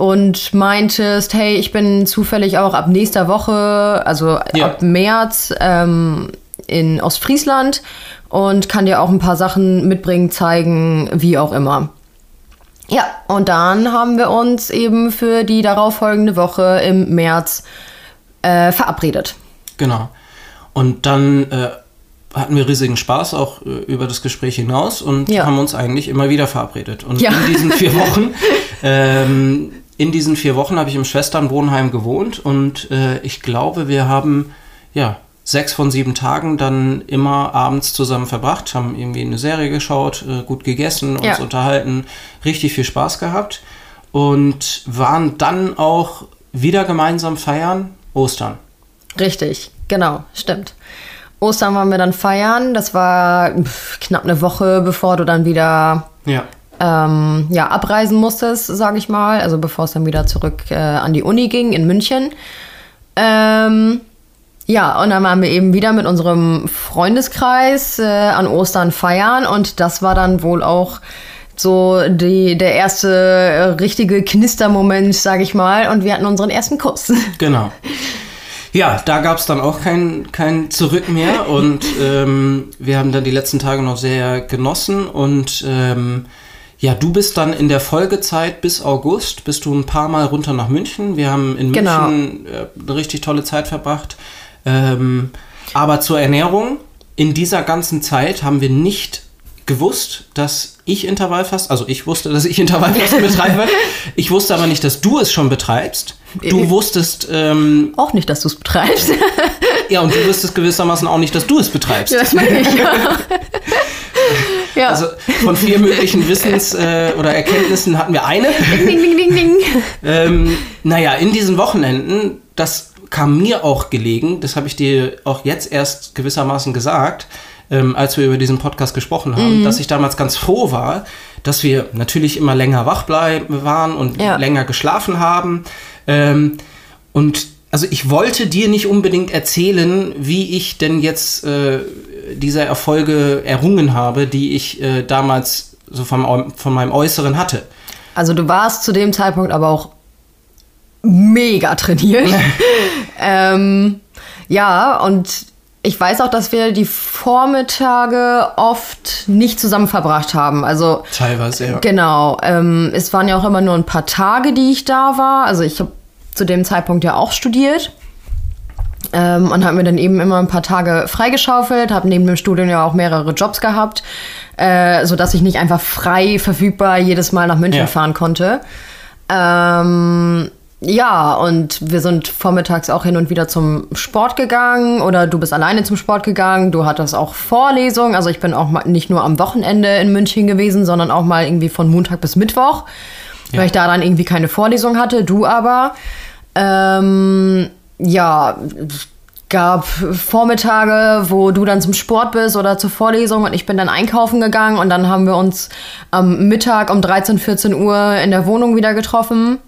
und meintest, hey, ich bin zufällig auch ab nächster Woche, also ja. ab März ähm, in Ostfriesland und kann dir auch ein paar Sachen mitbringen, zeigen, wie auch immer. Ja, und dann haben wir uns eben für die darauffolgende Woche im März äh, verabredet. Genau. Und dann äh, hatten wir riesigen Spaß auch äh, über das Gespräch hinaus und ja. haben uns eigentlich immer wieder verabredet. Und ja. in diesen vier *laughs* Wochen ähm, in diesen vier Wochen habe ich im Schwesternwohnheim gewohnt und äh, ich glaube, wir haben ja sechs von sieben Tagen dann immer abends zusammen verbracht, haben irgendwie eine Serie geschaut, äh, gut gegessen, uns ja. unterhalten, richtig viel Spaß gehabt und waren dann auch wieder gemeinsam feiern Ostern. Richtig, genau, stimmt. Ostern waren wir dann feiern. Das war knapp eine Woche, bevor du dann wieder ja ähm, ja, abreisen musstest, sage ich mal, also bevor es dann wieder zurück äh, an die Uni ging in München. Ähm, ja, und dann waren wir eben wieder mit unserem Freundeskreis äh, an Ostern feiern und das war dann wohl auch so die, der erste äh, richtige Knistermoment, sage ich mal, und wir hatten unseren ersten Kuss. *laughs* Genau. Ja, da gab es dann auch kein, kein Zurück mehr und ähm, wir haben dann die letzten Tage noch sehr genossen und ähm, ja, du bist dann in der Folgezeit bis August, bist du ein paar Mal runter nach München. Wir haben in genau. München äh, eine richtig tolle Zeit verbracht. Ähm, aber zur Ernährung, in dieser ganzen Zeit haben wir nicht gewusst, dass ich Intervallfasten, also ich wusste, dass ich Intervallfasten *laughs* betreibe. Ich wusste aber nicht, dass du es schon betreibst. Du wusstest. Ähm, auch nicht, dass du es betreibst. ja, und du wusstest gewissermaßen auch nicht, dass du es betreibst. Ja, das meine ich, ja. *laughs* *laughs* Ja. Also von vier möglichen Wissens- äh, oder Erkenntnissen hatten wir eine. Ding, ding, ding, ding. ähm, naja, in diesen Wochenenden, das kam mir auch gelegen, das habe ich dir auch jetzt erst gewissermaßen gesagt, ähm, als wir über diesen Podcast gesprochen haben, mhm. dass ich damals ganz froh war, dass wir natürlich immer länger wach bleiben waren und ja. länger geschlafen haben. Ähm, und also ich wollte dir nicht unbedingt erzählen, wie ich denn jetzt äh, diese Erfolge errungen habe, die ich äh, damals so vom, von meinem Äußeren hatte. Also du warst zu dem Zeitpunkt aber auch mega trainiert. *laughs* ähm, ja, und ich weiß auch, dass wir die Vormittage oft nicht zusammen verbracht haben. Also teilweise ja. Genau. Ähm, es waren ja auch immer nur ein paar Tage, die ich da war. Also ich habe zu dem Zeitpunkt ja auch studiert. Ähm, und habe mir dann eben immer ein paar Tage freigeschaufelt, habe neben dem Studium ja auch mehrere Jobs gehabt, äh, sodass ich nicht einfach frei verfügbar jedes Mal nach München ja. fahren konnte. Ähm, ja, und wir sind vormittags auch hin und wieder zum Sport gegangen oder du bist alleine zum Sport gegangen. Du hattest auch Vorlesungen. Also ich bin auch mal nicht nur am Wochenende in München gewesen, sondern auch mal irgendwie von Montag bis Mittwoch, ja. weil ich da dann irgendwie keine Vorlesung hatte. Du aber. Ähm, ja, gab Vormittage, wo du dann zum Sport bist oder zur Vorlesung und ich bin dann einkaufen gegangen und dann haben wir uns am Mittag um 13, 14 Uhr in der Wohnung wieder getroffen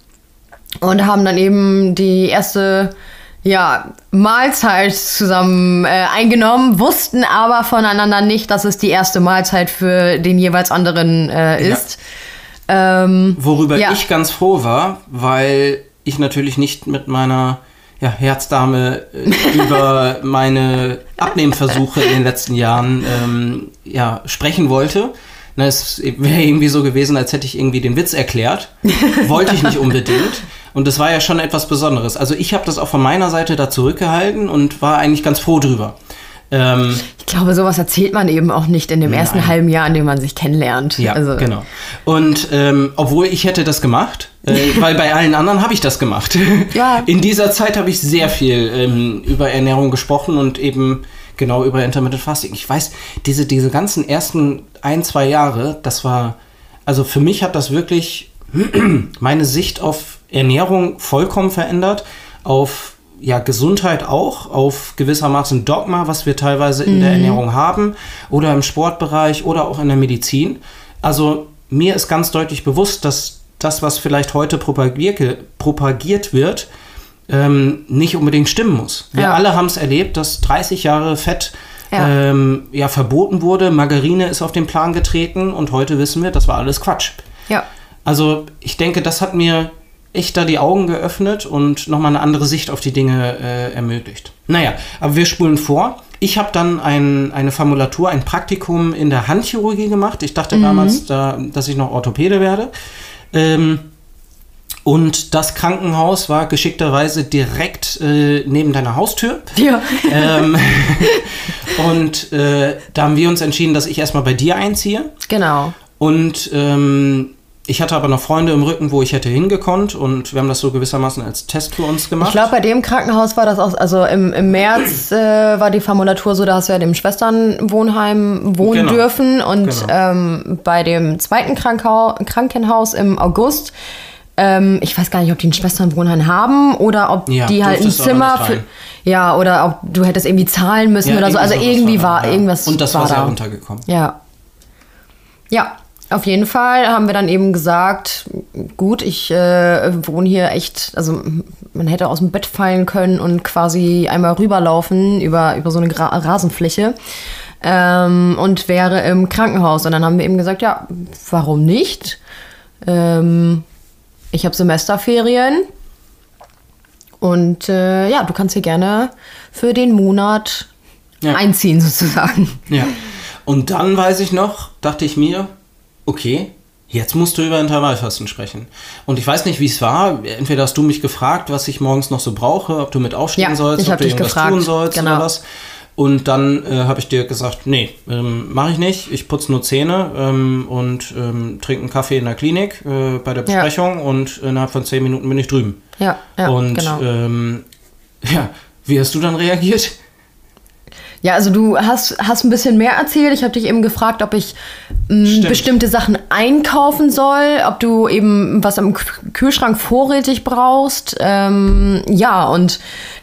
und haben dann eben die erste ja, Mahlzeit zusammen äh, eingenommen, wussten aber voneinander nicht, dass es die erste Mahlzeit für den jeweils anderen äh, ist. Ja. Ähm, Worüber ja. ich ganz froh war, weil ich natürlich nicht mit meiner ja, Herzdame äh, über *laughs* meine Abnehmversuche in den letzten Jahren ähm, ja, sprechen wollte na, es wäre irgendwie so gewesen, als hätte ich irgendwie den Witz erklärt. Wollte ich nicht unbedingt. Und das war ja schon etwas Besonderes. Also ich habe das auch von meiner Seite da zurückgehalten und war eigentlich ganz froh drüber. Ähm, ich glaube, sowas erzählt man eben auch nicht in dem nein. ersten halben Jahr, in dem man sich kennenlernt. Ja, also. genau. Und ähm, obwohl ich hätte das gemacht, äh, *laughs* weil bei allen anderen habe ich das gemacht. Ja. *laughs* In dieser Zeit habe ich sehr viel ähm, über Ernährung gesprochen und eben genau über Intermittent Fasting. Ich weiß, diese, diese ganzen ersten ein, zwei Jahre, das war, also für mich hat das wirklich *clears throat* meine Sicht auf Ernährung vollkommen verändert, auf ja, Gesundheit auch, auf gewissermaßen Dogma, was wir teilweise in mhm. der Ernährung haben, oder im Sportbereich oder auch in der Medizin. Also mir ist ganz deutlich bewusst, dass das, was vielleicht heute propagiert, propagiert wird, ähm, nicht unbedingt stimmen muss. Wir ja. alle haben es erlebt, dass 30 Jahre Fett ja. Ähm, ja. verboten wurde, Margarine ist auf den Plan getreten und heute wissen wir, das war alles Quatsch. Ja. Also ich denke, das hat mir echt da die Augen geöffnet und nochmal eine andere Sicht auf die Dinge äh, ermöglicht. Naja, aber wir spulen vor. Ich habe dann ein, eine Formulatur, ein Praktikum in der Handchirurgie gemacht. Ich dachte mhm. damals, da, dass ich noch Orthopäde werde. Ähm, und das Krankenhaus war geschickterweise direkt äh, neben deiner Haustür. Ja. Ähm, *laughs* und äh, da haben wir uns entschieden, dass ich erstmal bei dir einziehe. Genau. Und ähm, ich hatte aber noch Freunde im Rücken, wo ich hätte hingekonnt und wir haben das so gewissermaßen als Test für uns gemacht. Ich glaube, bei dem Krankenhaus war das auch, also im, im März äh, war die Formulatur so, da hast du ja dem Schwesternwohnheim wohnen genau. dürfen und genau. ähm, bei dem zweiten Krankenhaus, Krankenhaus im August ähm, ich weiß gar nicht, ob die ein Schwesternwohnheim haben oder ob ja, die halt ein Zimmer für. Ja, oder ob du hättest irgendwie zahlen müssen ja, oder so. Also irgendwie war, war ja. irgendwas. Und das war, war sehr da. runtergekommen. Ja. Ja, auf jeden Fall haben wir dann eben gesagt, gut, ich äh, wohne hier echt, also man hätte aus dem Bett fallen können und quasi einmal rüberlaufen über, über so eine Gra Rasenfläche ähm, und wäre im Krankenhaus. Und dann haben wir eben gesagt, ja, warum nicht? Ähm, ich habe Semesterferien und äh, ja, du kannst hier gerne für den Monat ja. einziehen sozusagen. Ja. Und dann weiß ich noch, dachte ich mir, okay, jetzt musst du über Intervallfasten sprechen. Und ich weiß nicht, wie es war. Entweder hast du mich gefragt, was ich morgens noch so brauche, ob du mit aufstehen ja, sollst, ob du irgendwas gefragt. tun sollst genau. oder was. Und dann äh, habe ich dir gesagt, nee, ähm, mache ich nicht. Ich putze nur Zähne ähm, und ähm, trinke einen Kaffee in der Klinik äh, bei der Besprechung ja. und innerhalb von zehn Minuten bin ich drüben. Ja, ja und, genau. Ähm, ja, wie hast du dann reagiert? Ja, also du hast, hast ein bisschen mehr erzählt. Ich habe dich eben gefragt, ob ich m, bestimmte Sachen einkaufen soll, ob du eben was im Kühlschrank vorrätig brauchst. Ähm, ja, und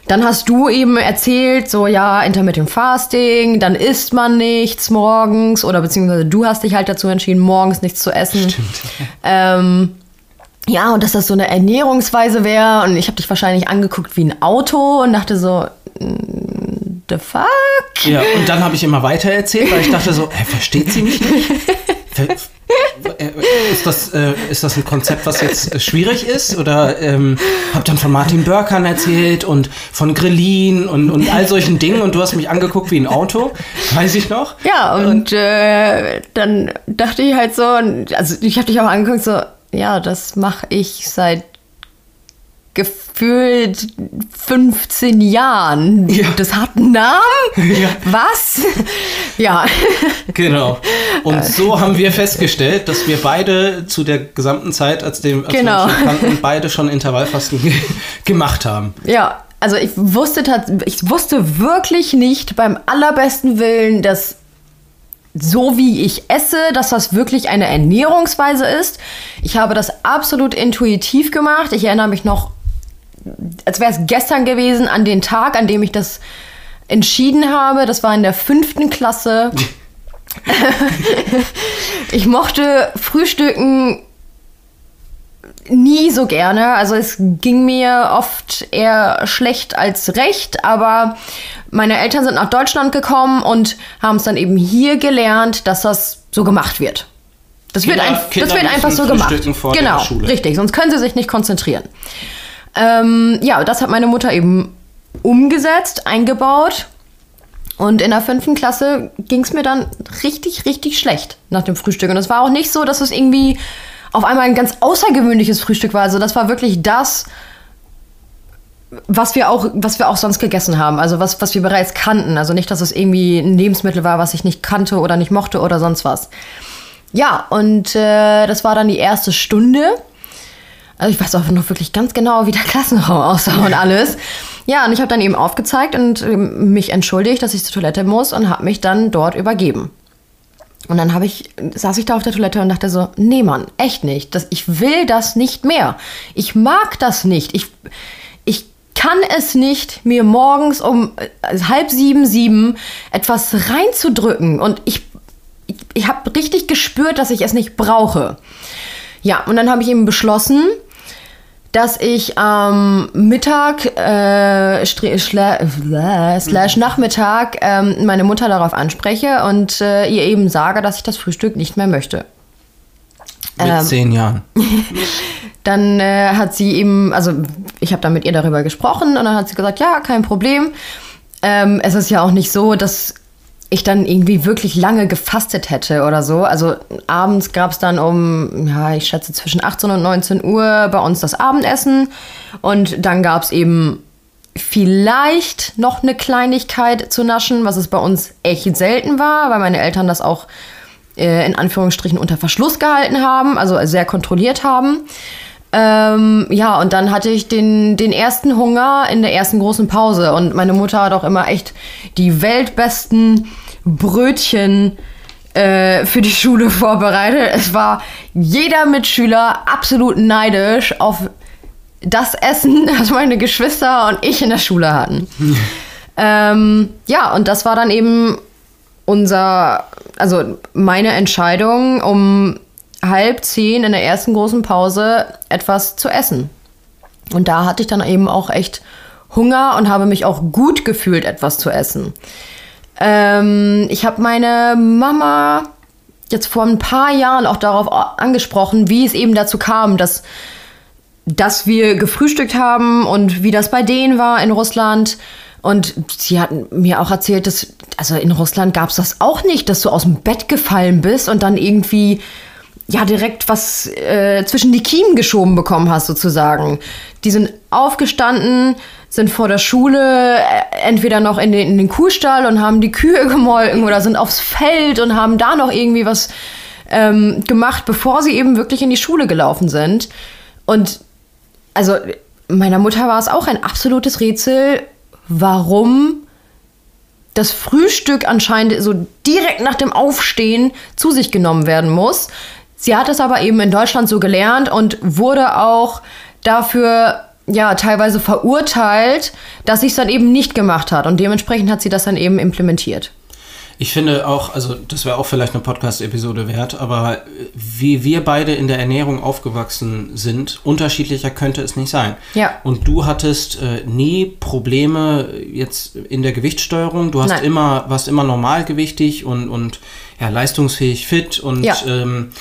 dann hast du eben erzählt, so ja, Intermittent Fasting, dann isst man nichts morgens oder beziehungsweise du hast dich halt dazu entschieden, morgens nichts zu essen. Stimmt. Ähm, ja, und dass das so eine Ernährungsweise wäre. Und ich habe dich wahrscheinlich angeguckt wie ein Auto und dachte so, the fuck? Ja, und dann habe ich immer weiter erzählt, weil ich dachte so, hä, versteht sie mich nicht? *laughs* Äh, ist, das, äh, ist das ein Konzept, was jetzt äh, schwierig ist? Oder ähm, habe dann von Martin Börkern erzählt und von Grillin und, und all solchen Dingen und du hast mich angeguckt wie ein Auto, weiß ich noch. Ja, und äh, dann dachte ich halt so, also ich habe dich auch angeguckt, so, ja, das mache ich seit gefühlt 15 Jahren. Ja. Das hat einen Namen? Ja. Was? ja. Genau. Und so haben wir festgestellt, dass wir beide zu der gesamten Zeit, als, dem, als genau. wir kannten, beide schon Intervallfasten ge gemacht haben. Ja, also ich wusste, ich wusste wirklich nicht beim allerbesten Willen, dass so wie ich esse, dass das wirklich eine Ernährungsweise ist. Ich habe das absolut intuitiv gemacht. Ich erinnere mich noch als wäre es gestern gewesen, an den Tag, an dem ich das entschieden habe. Das war in der fünften Klasse. *laughs* ich mochte Frühstücken nie so gerne. Also es ging mir oft eher schlecht als recht, aber meine Eltern sind nach Deutschland gekommen und haben es dann eben hier gelernt, dass das so gemacht wird. Das, Kinder, wird, ein, das wird einfach so gemacht. Genau, richtig, sonst können sie sich nicht konzentrieren. Ähm, ja, das hat meine Mutter eben umgesetzt, eingebaut. Und in der fünften Klasse ging es mir dann richtig, richtig schlecht nach dem Frühstück. Und es war auch nicht so, dass es irgendwie auf einmal ein ganz außergewöhnliches Frühstück war. Also das war wirklich das, was wir auch, was wir auch sonst gegessen haben. Also was, was wir bereits kannten. Also nicht, dass es irgendwie ein Lebensmittel war, was ich nicht kannte oder nicht mochte oder sonst was. Ja, und äh, das war dann die erste Stunde. Also ich weiß auch noch wirklich ganz genau, wie der *laughs* Klassenraum aussah und alles. Ja, und ich habe dann eben aufgezeigt und ähm, mich entschuldigt, dass ich zur Toilette muss und habe mich dann dort übergeben. Und dann ich, saß ich da auf der Toilette und dachte so, nee Mann, echt nicht. Das, ich will das nicht mehr. Ich mag das nicht. Ich, ich kann es nicht, mir morgens um äh, halb sieben, sieben etwas reinzudrücken. Und ich, ich, ich habe richtig gespürt, dass ich es nicht brauche. Ja, und dann habe ich eben beschlossen, dass ich am Mittag äh, slash Nachmittag ähm, meine Mutter darauf anspreche und äh, ihr eben sage, dass ich das Frühstück nicht mehr möchte. Mit ähm, zehn Jahren. *laughs* dann äh, hat sie eben, also ich habe dann mit ihr darüber gesprochen und dann hat sie gesagt, ja, kein Problem. Ähm, es ist ja auch nicht so, dass ich dann irgendwie wirklich lange gefastet hätte oder so. Also abends gab es dann um, ja, ich schätze zwischen 18 und 19 Uhr bei uns das Abendessen. Und dann gab es eben vielleicht noch eine Kleinigkeit zu naschen, was es bei uns echt selten war, weil meine Eltern das auch äh, in Anführungsstrichen unter Verschluss gehalten haben, also sehr kontrolliert haben. Ähm, ja, und dann hatte ich den, den ersten Hunger in der ersten großen Pause. Und meine Mutter hat auch immer echt die weltbesten Brötchen äh, für die Schule *laughs* vorbereitet. Es war jeder Mitschüler absolut neidisch auf das Essen, *laughs* das meine Geschwister und ich in der Schule hatten. *laughs* ähm, ja, und das war dann eben unser, also meine Entscheidung, um halb zehn in der ersten großen Pause etwas zu essen. Und da hatte ich dann eben auch echt Hunger und habe mich auch gut gefühlt, etwas zu essen. Ähm, ich habe meine Mama jetzt vor ein paar Jahren auch darauf angesprochen, wie es eben dazu kam, dass, dass wir gefrühstückt haben und wie das bei denen war in Russland. Und sie hat mir auch erzählt, dass, also in Russland gab es das auch nicht, dass du aus dem Bett gefallen bist und dann irgendwie ja direkt was äh, zwischen die Kiemen geschoben bekommen hast, sozusagen. Die sind aufgestanden, sind vor der Schule äh, entweder noch in den, in den Kuhstall und haben die Kühe *laughs* gemolken oder sind aufs Feld und haben da noch irgendwie was ähm, gemacht, bevor sie eben wirklich in die Schule gelaufen sind. Und also meiner Mutter war es auch ein absolutes Rätsel, warum das Frühstück anscheinend so direkt nach dem Aufstehen zu sich genommen werden muss. Sie hat es aber eben in Deutschland so gelernt und wurde auch dafür ja teilweise verurteilt, dass sie es dann eben nicht gemacht hat und dementsprechend hat sie das dann eben implementiert. Ich finde auch, also das wäre auch vielleicht eine Podcast-Episode wert, aber wie wir beide in der Ernährung aufgewachsen sind, unterschiedlicher könnte es nicht sein. Ja. Und du hattest äh, nie Probleme jetzt in der Gewichtssteuerung. Du hast Nein. immer, warst immer normalgewichtig und, und ja, leistungsfähig fit und Ja. ähm,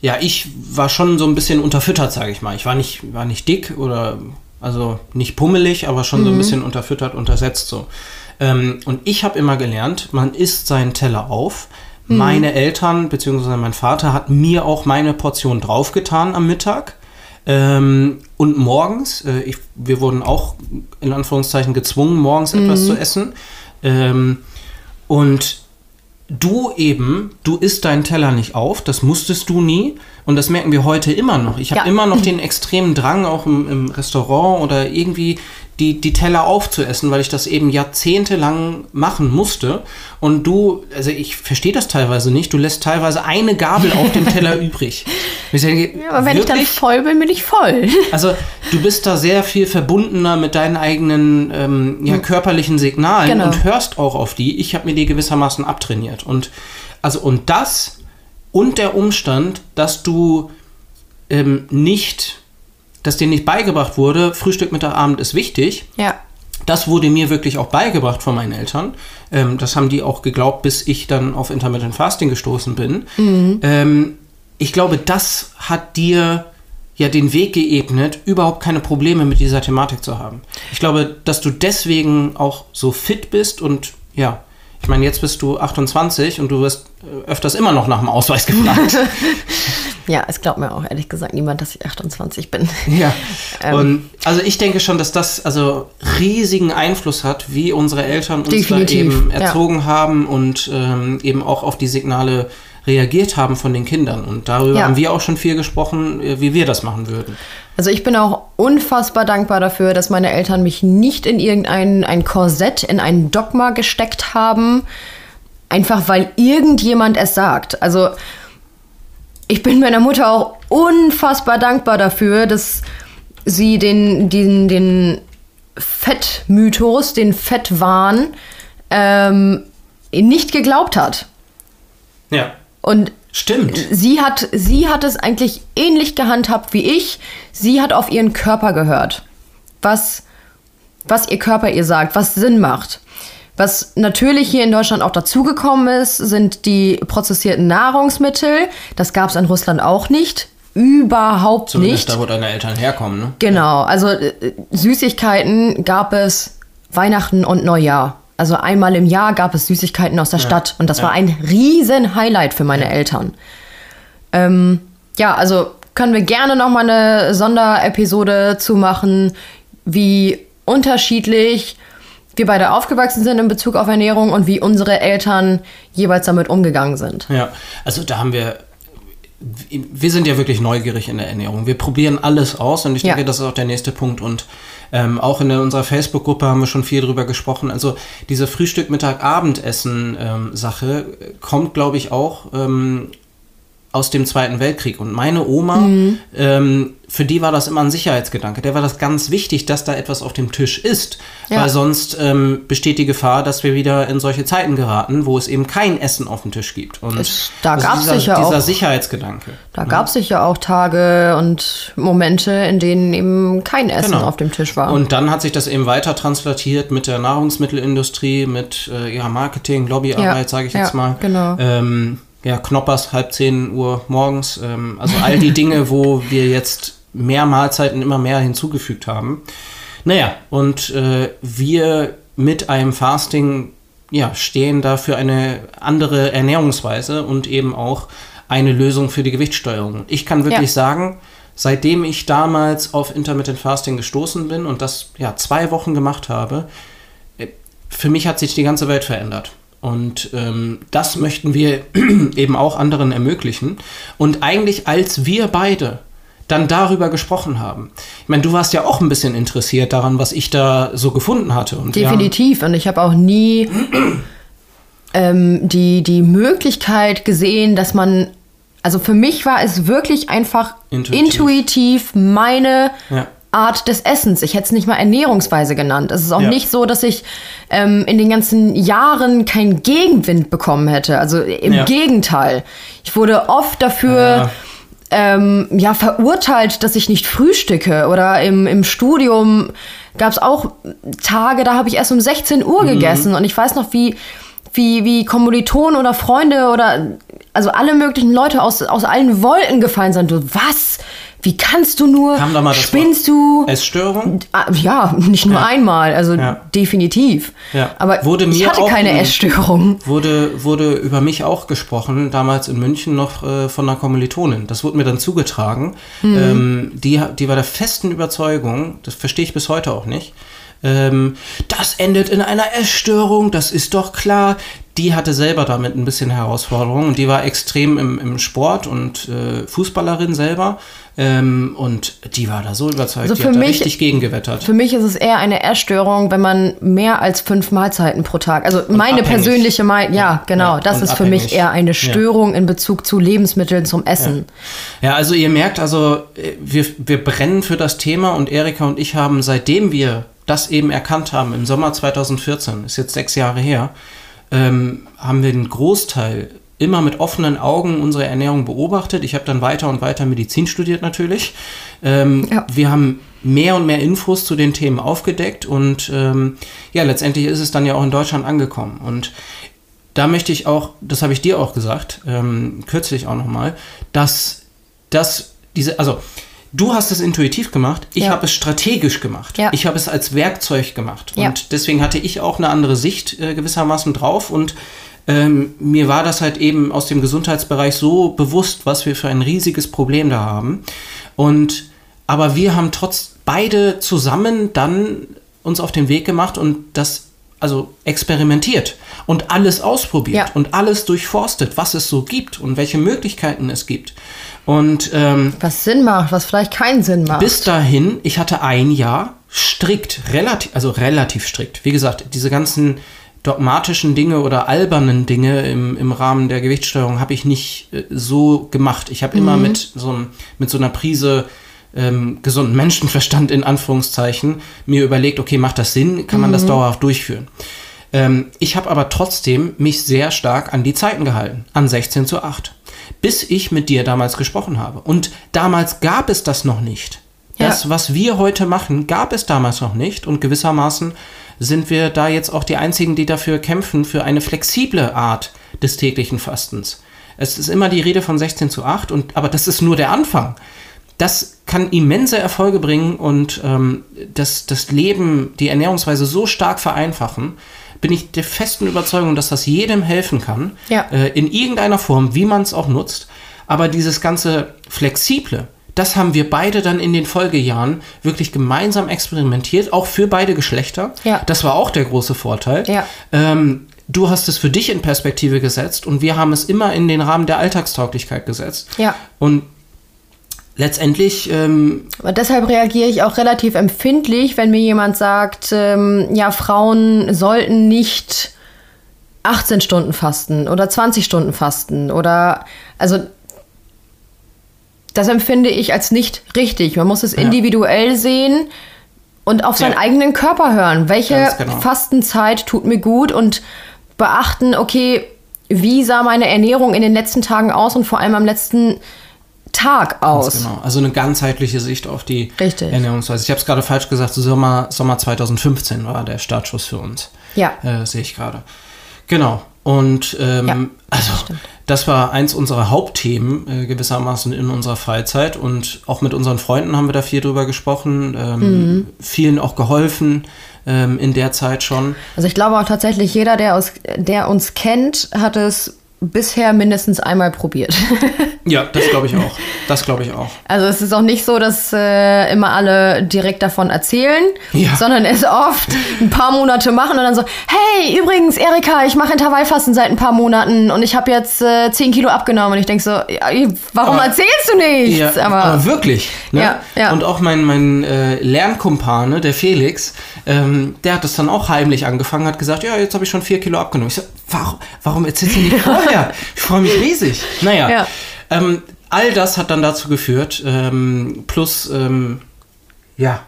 ja, ich war schon so ein bisschen unterfüttert, sage ich mal. Ich war nicht, war nicht dick oder also nicht pummelig, aber schon so ein bisschen unterfüttert, untersetzt so. Ähm, und ich habe immer gelernt, man isst seinen Teller auf. Meine Eltern bzw. mein Vater hat mir auch meine Portion draufgetan am Mittag. Ähm, und morgens, äh, ich, wir wurden auch in Anführungszeichen gezwungen, morgens etwas zu essen. Ähm, und du eben, du isst deinen Teller nicht auf, das musstest du nie. Und das merken wir heute immer noch. Ich habe Ja. immer noch den extremen Drang, auch im, im Restaurant oder irgendwie die, die Teller aufzuessen, weil ich das eben jahrzehntelang machen musste. Und du, also ich verstehe das teilweise nicht, du lässt teilweise eine Gabel auf dem Teller *laughs* übrig. Denke, Ja, aber wenn ich dann wirklich? voll bin, bin ich voll. *laughs* Also du bist da sehr viel verbundener mit deinen eigenen ähm, ja, körperlichen Signalen Genau. und hörst auch auf die. Ich habe mir die gewissermaßen abtrainiert. Und also und das und der Umstand, dass du ähm, nicht, dass dir nicht beigebracht wurde, Frühstück, Mittag, Abend ist wichtig. Ja. Das wurde mir wirklich auch beigebracht von meinen Eltern. Ähm, das haben die auch geglaubt, bis ich dann auf Intermittent Fasting gestoßen bin. Ähm, ich glaube, das hat dir ja den Weg geebnet, überhaupt keine Probleme mit dieser Thematik zu haben. Ich glaube, dass du deswegen auch so fit bist und ja, ich meine, jetzt bist du 28 und du wirst äh, öfters immer noch nach dem Ausweis gefragt. *laughs* Ja, es glaubt mir auch ehrlich gesagt niemand, dass ich 28 bin. Ja. *laughs* Ähm. Und also ich denke schon, dass das also riesigen Einfluss hat, wie unsere Eltern uns Definitiv, da eben ja. erzogen haben und ähm, eben auch auf die Signale reagiert haben von den Kindern. Und darüber Ja. haben wir auch schon viel gesprochen, äh, wie wir das machen würden. Also ich bin auch unfassbar dankbar dafür, dass meine Eltern mich nicht in irgendein ein Korsett, in ein Dogma gesteckt haben, einfach weil irgendjemand es sagt. Also ich bin meiner Mutter auch unfassbar dankbar dafür, dass sie den, den, den Fettmythos, den Fettwahn ähm, nicht geglaubt hat. Ja. Und Stimmt. sie hat, sie hat es eigentlich ähnlich gehandhabt wie ich. Sie hat auf ihren Körper gehört. Was, was ihr Körper ihr sagt, was Sinn macht. Was natürlich hier in Deutschland auch dazugekommen ist, sind die prozessierten Nahrungsmittel. Das gab es in Russland auch nicht. Überhaupt Zumindest nicht. da, wo deine Eltern herkommen, ne? Genau, also äh, Süßigkeiten gab es Weihnachten und Neujahr. Also einmal im Jahr gab es Süßigkeiten aus der Stadt und das war ein riesen Highlight für meine Eltern. Ähm, ja, also können wir gerne noch mal eine Sonderepisode zu machen, wie unterschiedlich wir beide aufgewachsen sind in Bezug auf Ernährung und wie unsere Eltern jeweils damit umgegangen sind. Ja, also da haben wir, wir sind ja wirklich neugierig in der Ernährung. Wir probieren alles aus und ich Ja. denke, das ist auch der nächste Punkt. Und ähm, auch in unserer Facebook-Gruppe haben wir schon viel drüber gesprochen. Also diese Frühstück, Mittag, Abendessen ähm, kommt, glaube ich, auch ähm, aus dem Zweiten Weltkrieg. Und meine Oma, Mhm. ähm, für die war das immer ein Sicherheitsgedanke. Der war das ganz wichtig, dass da etwas auf dem Tisch ist. Ja. Weil sonst ähm, besteht die Gefahr, dass wir wieder in solche Zeiten geraten, wo es eben kein Essen auf dem Tisch gibt. Und Es- da also gab's dieser, sicher dieser auch- Sicherheitsgedanke. Da gab es sicher auch Tage und Momente, in denen eben kein Essen Genau. auf dem Tisch war. Und dann hat sich das eben weiter translatiert mit der Nahrungsmittelindustrie, mit äh, ja, Marketing, Lobbyarbeit, Ja, sage ich ja, jetzt mal. genau. Ähm, ja, Knoppers, halb 10 Uhr morgens. Ähm, also all die Dinge, *laughs* wo wir jetzt mehr Mahlzeiten immer mehr hinzugefügt haben. Naja, und äh, wir mit einem Fasting ja, stehen da für eine andere Ernährungsweise und eben auch eine Lösung für die Gewichtssteuerung. Ich kann wirklich Ja. sagen, seitdem ich damals auf Intermittent Fasting gestoßen bin und das ja zwei Wochen gemacht habe, äh, für mich hat sich die ganze Welt verändert. Und ähm, das möchten wir *clears throat* eben auch anderen ermöglichen. Und eigentlich, als wir beide dann darüber gesprochen haben, ich meine, du warst ja auch ein bisschen interessiert daran, was ich da so gefunden hatte. Und Definitiv. Und ich habe auch nie *clears throat* ähm, die, die Möglichkeit gesehen, dass man. Also für mich war es wirklich einfach Intuitiv. intuitiv, meine Ja. Art des Essens. Ich hätte es nicht mal Ernährungsweise genannt. Es ist auch Ja. nicht so, dass ich ähm, in den ganzen Jahren keinen Gegenwind bekommen hätte. Also im Ja. Gegenteil. Ich wurde oft dafür Ja. ähm, ja, verurteilt, dass ich nicht frühstücke. Oder im, im Studium gab es auch Tage, da habe ich erst um 16 Uhr Mhm. gegessen. Und ich weiß noch, wie, wie, wie Kommilitonen oder Freunde oder also alle möglichen Leute aus, aus allen Wolken gefallen sind. Du, was? Wie kannst du nur? Kam da mal Spinnst du? Essstörung? Ah, Ja, nicht nur Ja. einmal, also Ja. definitiv. Ja. Aber Wurde ich hatte auch keine ein- Essstörung. Wurde, wurde über mich auch gesprochen, damals in München noch äh, von einer Kommilitonin. Das wurde mir dann zugetragen. Ähm, die, die war der festen Überzeugung, das verstehe ich bis heute auch nicht, ähm, das endet in einer Essstörung, das ist doch klar. Die hatte selber damit ein bisschen Herausforderungen und die war extrem im, im Sport und äh, Fußballerin selber. Ähm, und die war da so überzeugt, Also die hat da mich- richtig gegengewettert. Für mich ist es eher eine Essstörung, wenn man mehr als fünf Mahlzeiten pro Tag. Also meine abhängig. persönliche Meinung, ja, genau, ja, das und ist für mich abhängig. eher eine Ja. Störung in Bezug zu Lebensmitteln zum Essen. Ja, also ihr merkt, also äh, wir, wir brennen für das Thema und Erika und ich haben, seitdem wir das eben erkannt haben, im Sommer 2014, ist jetzt sechs Jahre her, ähm, haben wir den Großteil immer mit offenen Augen unsere Ernährung beobachtet. Ich habe dann weiter und weiter Medizin studiert natürlich. Ähm, Ja. Wir haben mehr und mehr Infos zu den Themen aufgedeckt und ähm, ja, letztendlich ist es dann ja auch in Deutschland angekommen. Und da möchte ich auch, das habe ich dir auch gesagt, ähm, kürzlich auch nochmal, dass das diese, also du hast es intuitiv gemacht, ich Ja. habe es strategisch gemacht. Ja. Ich habe es als Werkzeug gemacht. Ja. Und deswegen hatte ich auch eine andere Sicht äh, gewissermaßen drauf und ähm, mir war das halt eben aus dem Gesundheitsbereich so bewusst, was wir für ein riesiges Problem da haben. Und aber wir haben trotz beide zusammen dann uns auf den Weg gemacht und das also experimentiert und alles ausprobiert Ja. und alles durchforstet, was es so gibt und welche Möglichkeiten es gibt. Und ähm, Was Sinn macht, was vielleicht keinen Sinn macht. bis dahin, ich hatte ein Jahr strikt, relativ, also relativ strikt. Wie gesagt, diese ganzen dogmatischen Dinge oder albernen Dinge im, im Rahmen der Gewichtssteuerung habe ich nicht äh, so gemacht. Ich habe immer mit so, mit so einer Prise ähm, gesunden Menschenverstand in Anführungszeichen mir überlegt, okay, macht das Sinn? Kann man das dauerhaft durchführen? Ähm, ich habe aber trotzdem mich sehr stark an die Zeiten gehalten, an 16 zu 8, bis ich mit dir damals gesprochen habe. Und damals gab es das noch nicht. Ja. Das, was wir heute machen, gab es damals noch nicht. Und gewissermaßen sind wir da jetzt auch die Einzigen, die dafür kämpfen, für eine flexible Art des täglichen Fastens. Es ist immer die Rede von 16 zu 8, und, aber das ist nur der Anfang. Das kann immense Erfolge bringen und ähm, das, das Leben, die Ernährungsweise so stark vereinfachen, bin ich der festen Überzeugung, dass das jedem helfen kann, Ja. äh, in irgendeiner Form, wie man es auch nutzt. Aber dieses ganze Flexible, das haben wir beide dann in den Folgejahren wirklich gemeinsam experimentiert, auch für beide Geschlechter. Ja. Das war auch der große Vorteil. Ja. Ähm, du hast es für dich in Perspektive gesetzt und wir haben es immer in den Rahmen der Alltagstauglichkeit gesetzt. Ja. Und letztendlich, ähm, Und deshalb reagiere ich auch relativ empfindlich, wenn mir jemand sagt, ähm, ja, Frauen sollten nicht 18 Stunden fasten oder 20 Stunden fasten oder also das empfinde ich als nicht richtig. Man muss es Ja. individuell sehen und auf seinen Ja. eigenen Körper hören. Welche genau. Fastenzeit tut mir gut und beachten, okay, wie sah meine Ernährung in den letzten Tagen aus und vor allem am letzten Tag aus. genau, also eine ganzheitliche Sicht auf die Richtig. Ernährungsweise. Ich habe es gerade falsch gesagt, Sommer, Sommer 2015 war der Startschuss für uns. Ja. Äh, Sehe ich gerade. Genau. Und ähm, Ja, also stimmt. das war eins unserer Hauptthemen äh, gewissermaßen in unserer Freizeit und auch mit unseren Freunden haben wir da viel drüber gesprochen, ähm, Mhm. vielen auch geholfen ähm, in der Zeit schon. Also ich glaube auch tatsächlich, jeder, der, aus, der uns kennt, hat es bisher mindestens einmal probiert. *laughs* Ja, das glaube ich auch. Das glaube ich auch. Also es ist auch nicht so, dass äh, immer alle direkt davon erzählen, Ja. sondern es oft ein paar Monate machen und dann so, hey, übrigens, Erika, ich mache Intervallfasten seit ein paar Monaten und ich habe jetzt äh, 10 Kilo abgenommen. Und ich denke so, ja, warum Aber- erzählst du nichts? Ja, aber, wirklich. Ne? Ja, ja. Und auch mein, mein äh, Lernkumpane, der Felix, ähm, der hat das dann auch heimlich angefangen, hat gesagt, ja, jetzt habe ich schon vier Kilo abgenommen. Ich so, warum, warum erzählst du nicht *laughs* vorher? ich freue mich riesig. Naja, Ja. ähm, all das hat dann dazu geführt, ähm, plus ähm, ja,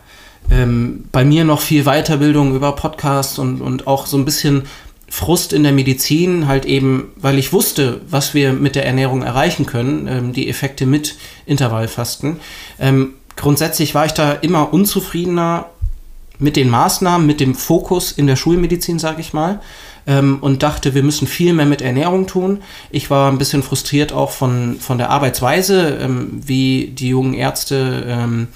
ähm, bei mir noch viel Weiterbildung über Podcasts und, und auch so ein bisschen Frust in der Medizin, halt eben, weil ich wusste, was wir mit der Ernährung erreichen können, ähm, die Effekte mit Intervallfasten. Ähm, grundsätzlich war ich da immer unzufriedener mit den Maßnahmen, mit dem Fokus in der Schulmedizin, sage ich mal, ähm, und dachte, wir müssen viel mehr mit Ernährung tun. Ich war ein bisschen frustriert auch von, von der Arbeitsweise, ähm, wie die jungen Ärzte ähm,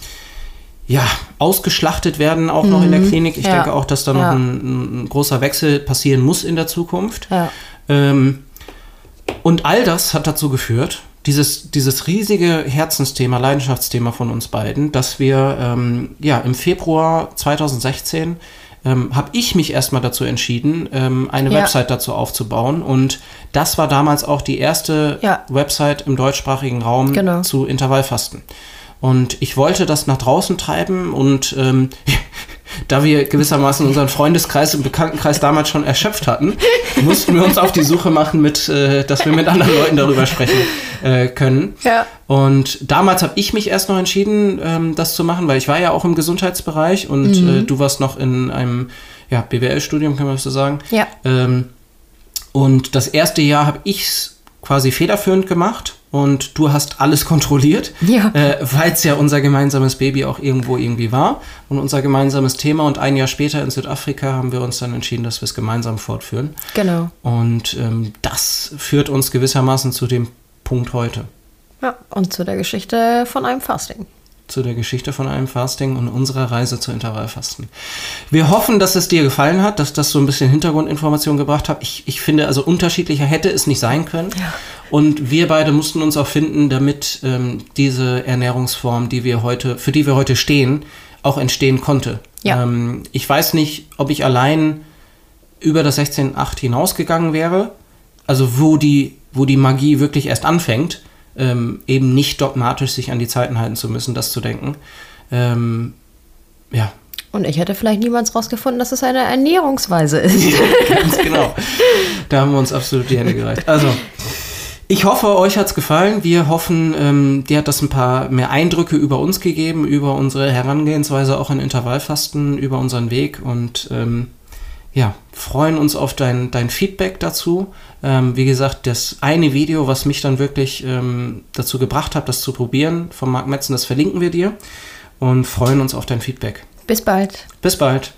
ja, ausgeschlachtet werden, auch mhm. noch in der mhm. Klinik. Ich ja. denke auch, dass da noch ja. ein, ein, großer Wechsel passieren muss in der Zukunft. Ja. Ähm, und all das hat dazu geführt, dieses, dieses riesige Herzensthema, Leidenschaftsthema von uns beiden, dass wir ähm, ja, im Februar 2016 ähm, habe ich mich erstmal dazu entschieden, ähm, eine ja. Website dazu aufzubauen. Und das war damals auch die erste ja. Website im deutschsprachigen Raum genau. zu Intervallfasten. Und ich wollte das nach draußen treiben und ähm, *laughs* da wir gewissermaßen unseren Freundeskreis und Bekanntenkreis damals schon erschöpft hatten, *laughs* mussten wir uns auf die Suche machen, mit, äh, dass wir mit anderen Leuten darüber sprechen äh, können. Ja. Und damals habe ich mich erst noch entschieden, ähm, das zu machen, weil ich war ja auch im Gesundheitsbereich und mhm. äh, du warst noch in einem ja, BWL-Studium, kann man so sagen. Ja. Ähm, und das erste Jahr habe ich es quasi federführend gemacht und du hast alles kontrolliert, ja. äh, weil es ja unser gemeinsames Baby auch irgendwo irgendwie war und unser gemeinsames Thema. Und ein Jahr später in Südafrika haben wir uns dann entschieden, dass wir es gemeinsam fortführen. Genau. Und ähm, das führt uns gewissermaßen zu dem Punkt heute. Ja, und zu der Geschichte von einem Fasting zu der Geschichte von einem Fasting und unserer Reise zu Intervallfasten. Wir hoffen, dass es dir gefallen hat, dass das so ein bisschen Hintergrundinformation gebracht hat. Ich, ich finde, also unterschiedlicher hätte es nicht sein können. Ja. Und wir beide mussten uns auch finden, damit ähm, diese Ernährungsform, die wir heute, für die wir heute stehen, auch entstehen konnte. Ja. Ähm, ich weiß nicht, ob ich allein über das 16.8 hinausgegangen wäre, also wo die, wo die Magie wirklich erst anfängt ähm, eben nicht dogmatisch sich an die Zeiten halten zu müssen, das zu denken. Ähm, ja. Und ich hätte vielleicht niemals rausgefunden, dass es eine Ernährungsweise ist. Ja, *laughs* ganz genau. Da haben wir uns absolut die Hände gereicht. Also, ich hoffe, euch hat es gefallen. Wir hoffen, ähm, dir hat das ein paar mehr Eindrücke über uns gegeben, über unsere Herangehensweise auch in Intervallfasten, über unseren Weg und ähm, ja, freuen uns auf dein, dein Feedback dazu. Ähm, wie gesagt, das eine Video, was mich dann wirklich ähm, dazu gebracht hat, das zu probieren, von Marc Metzen, das verlinken wir dir und freuen uns auf dein Feedback. Bis bald. Bis bald.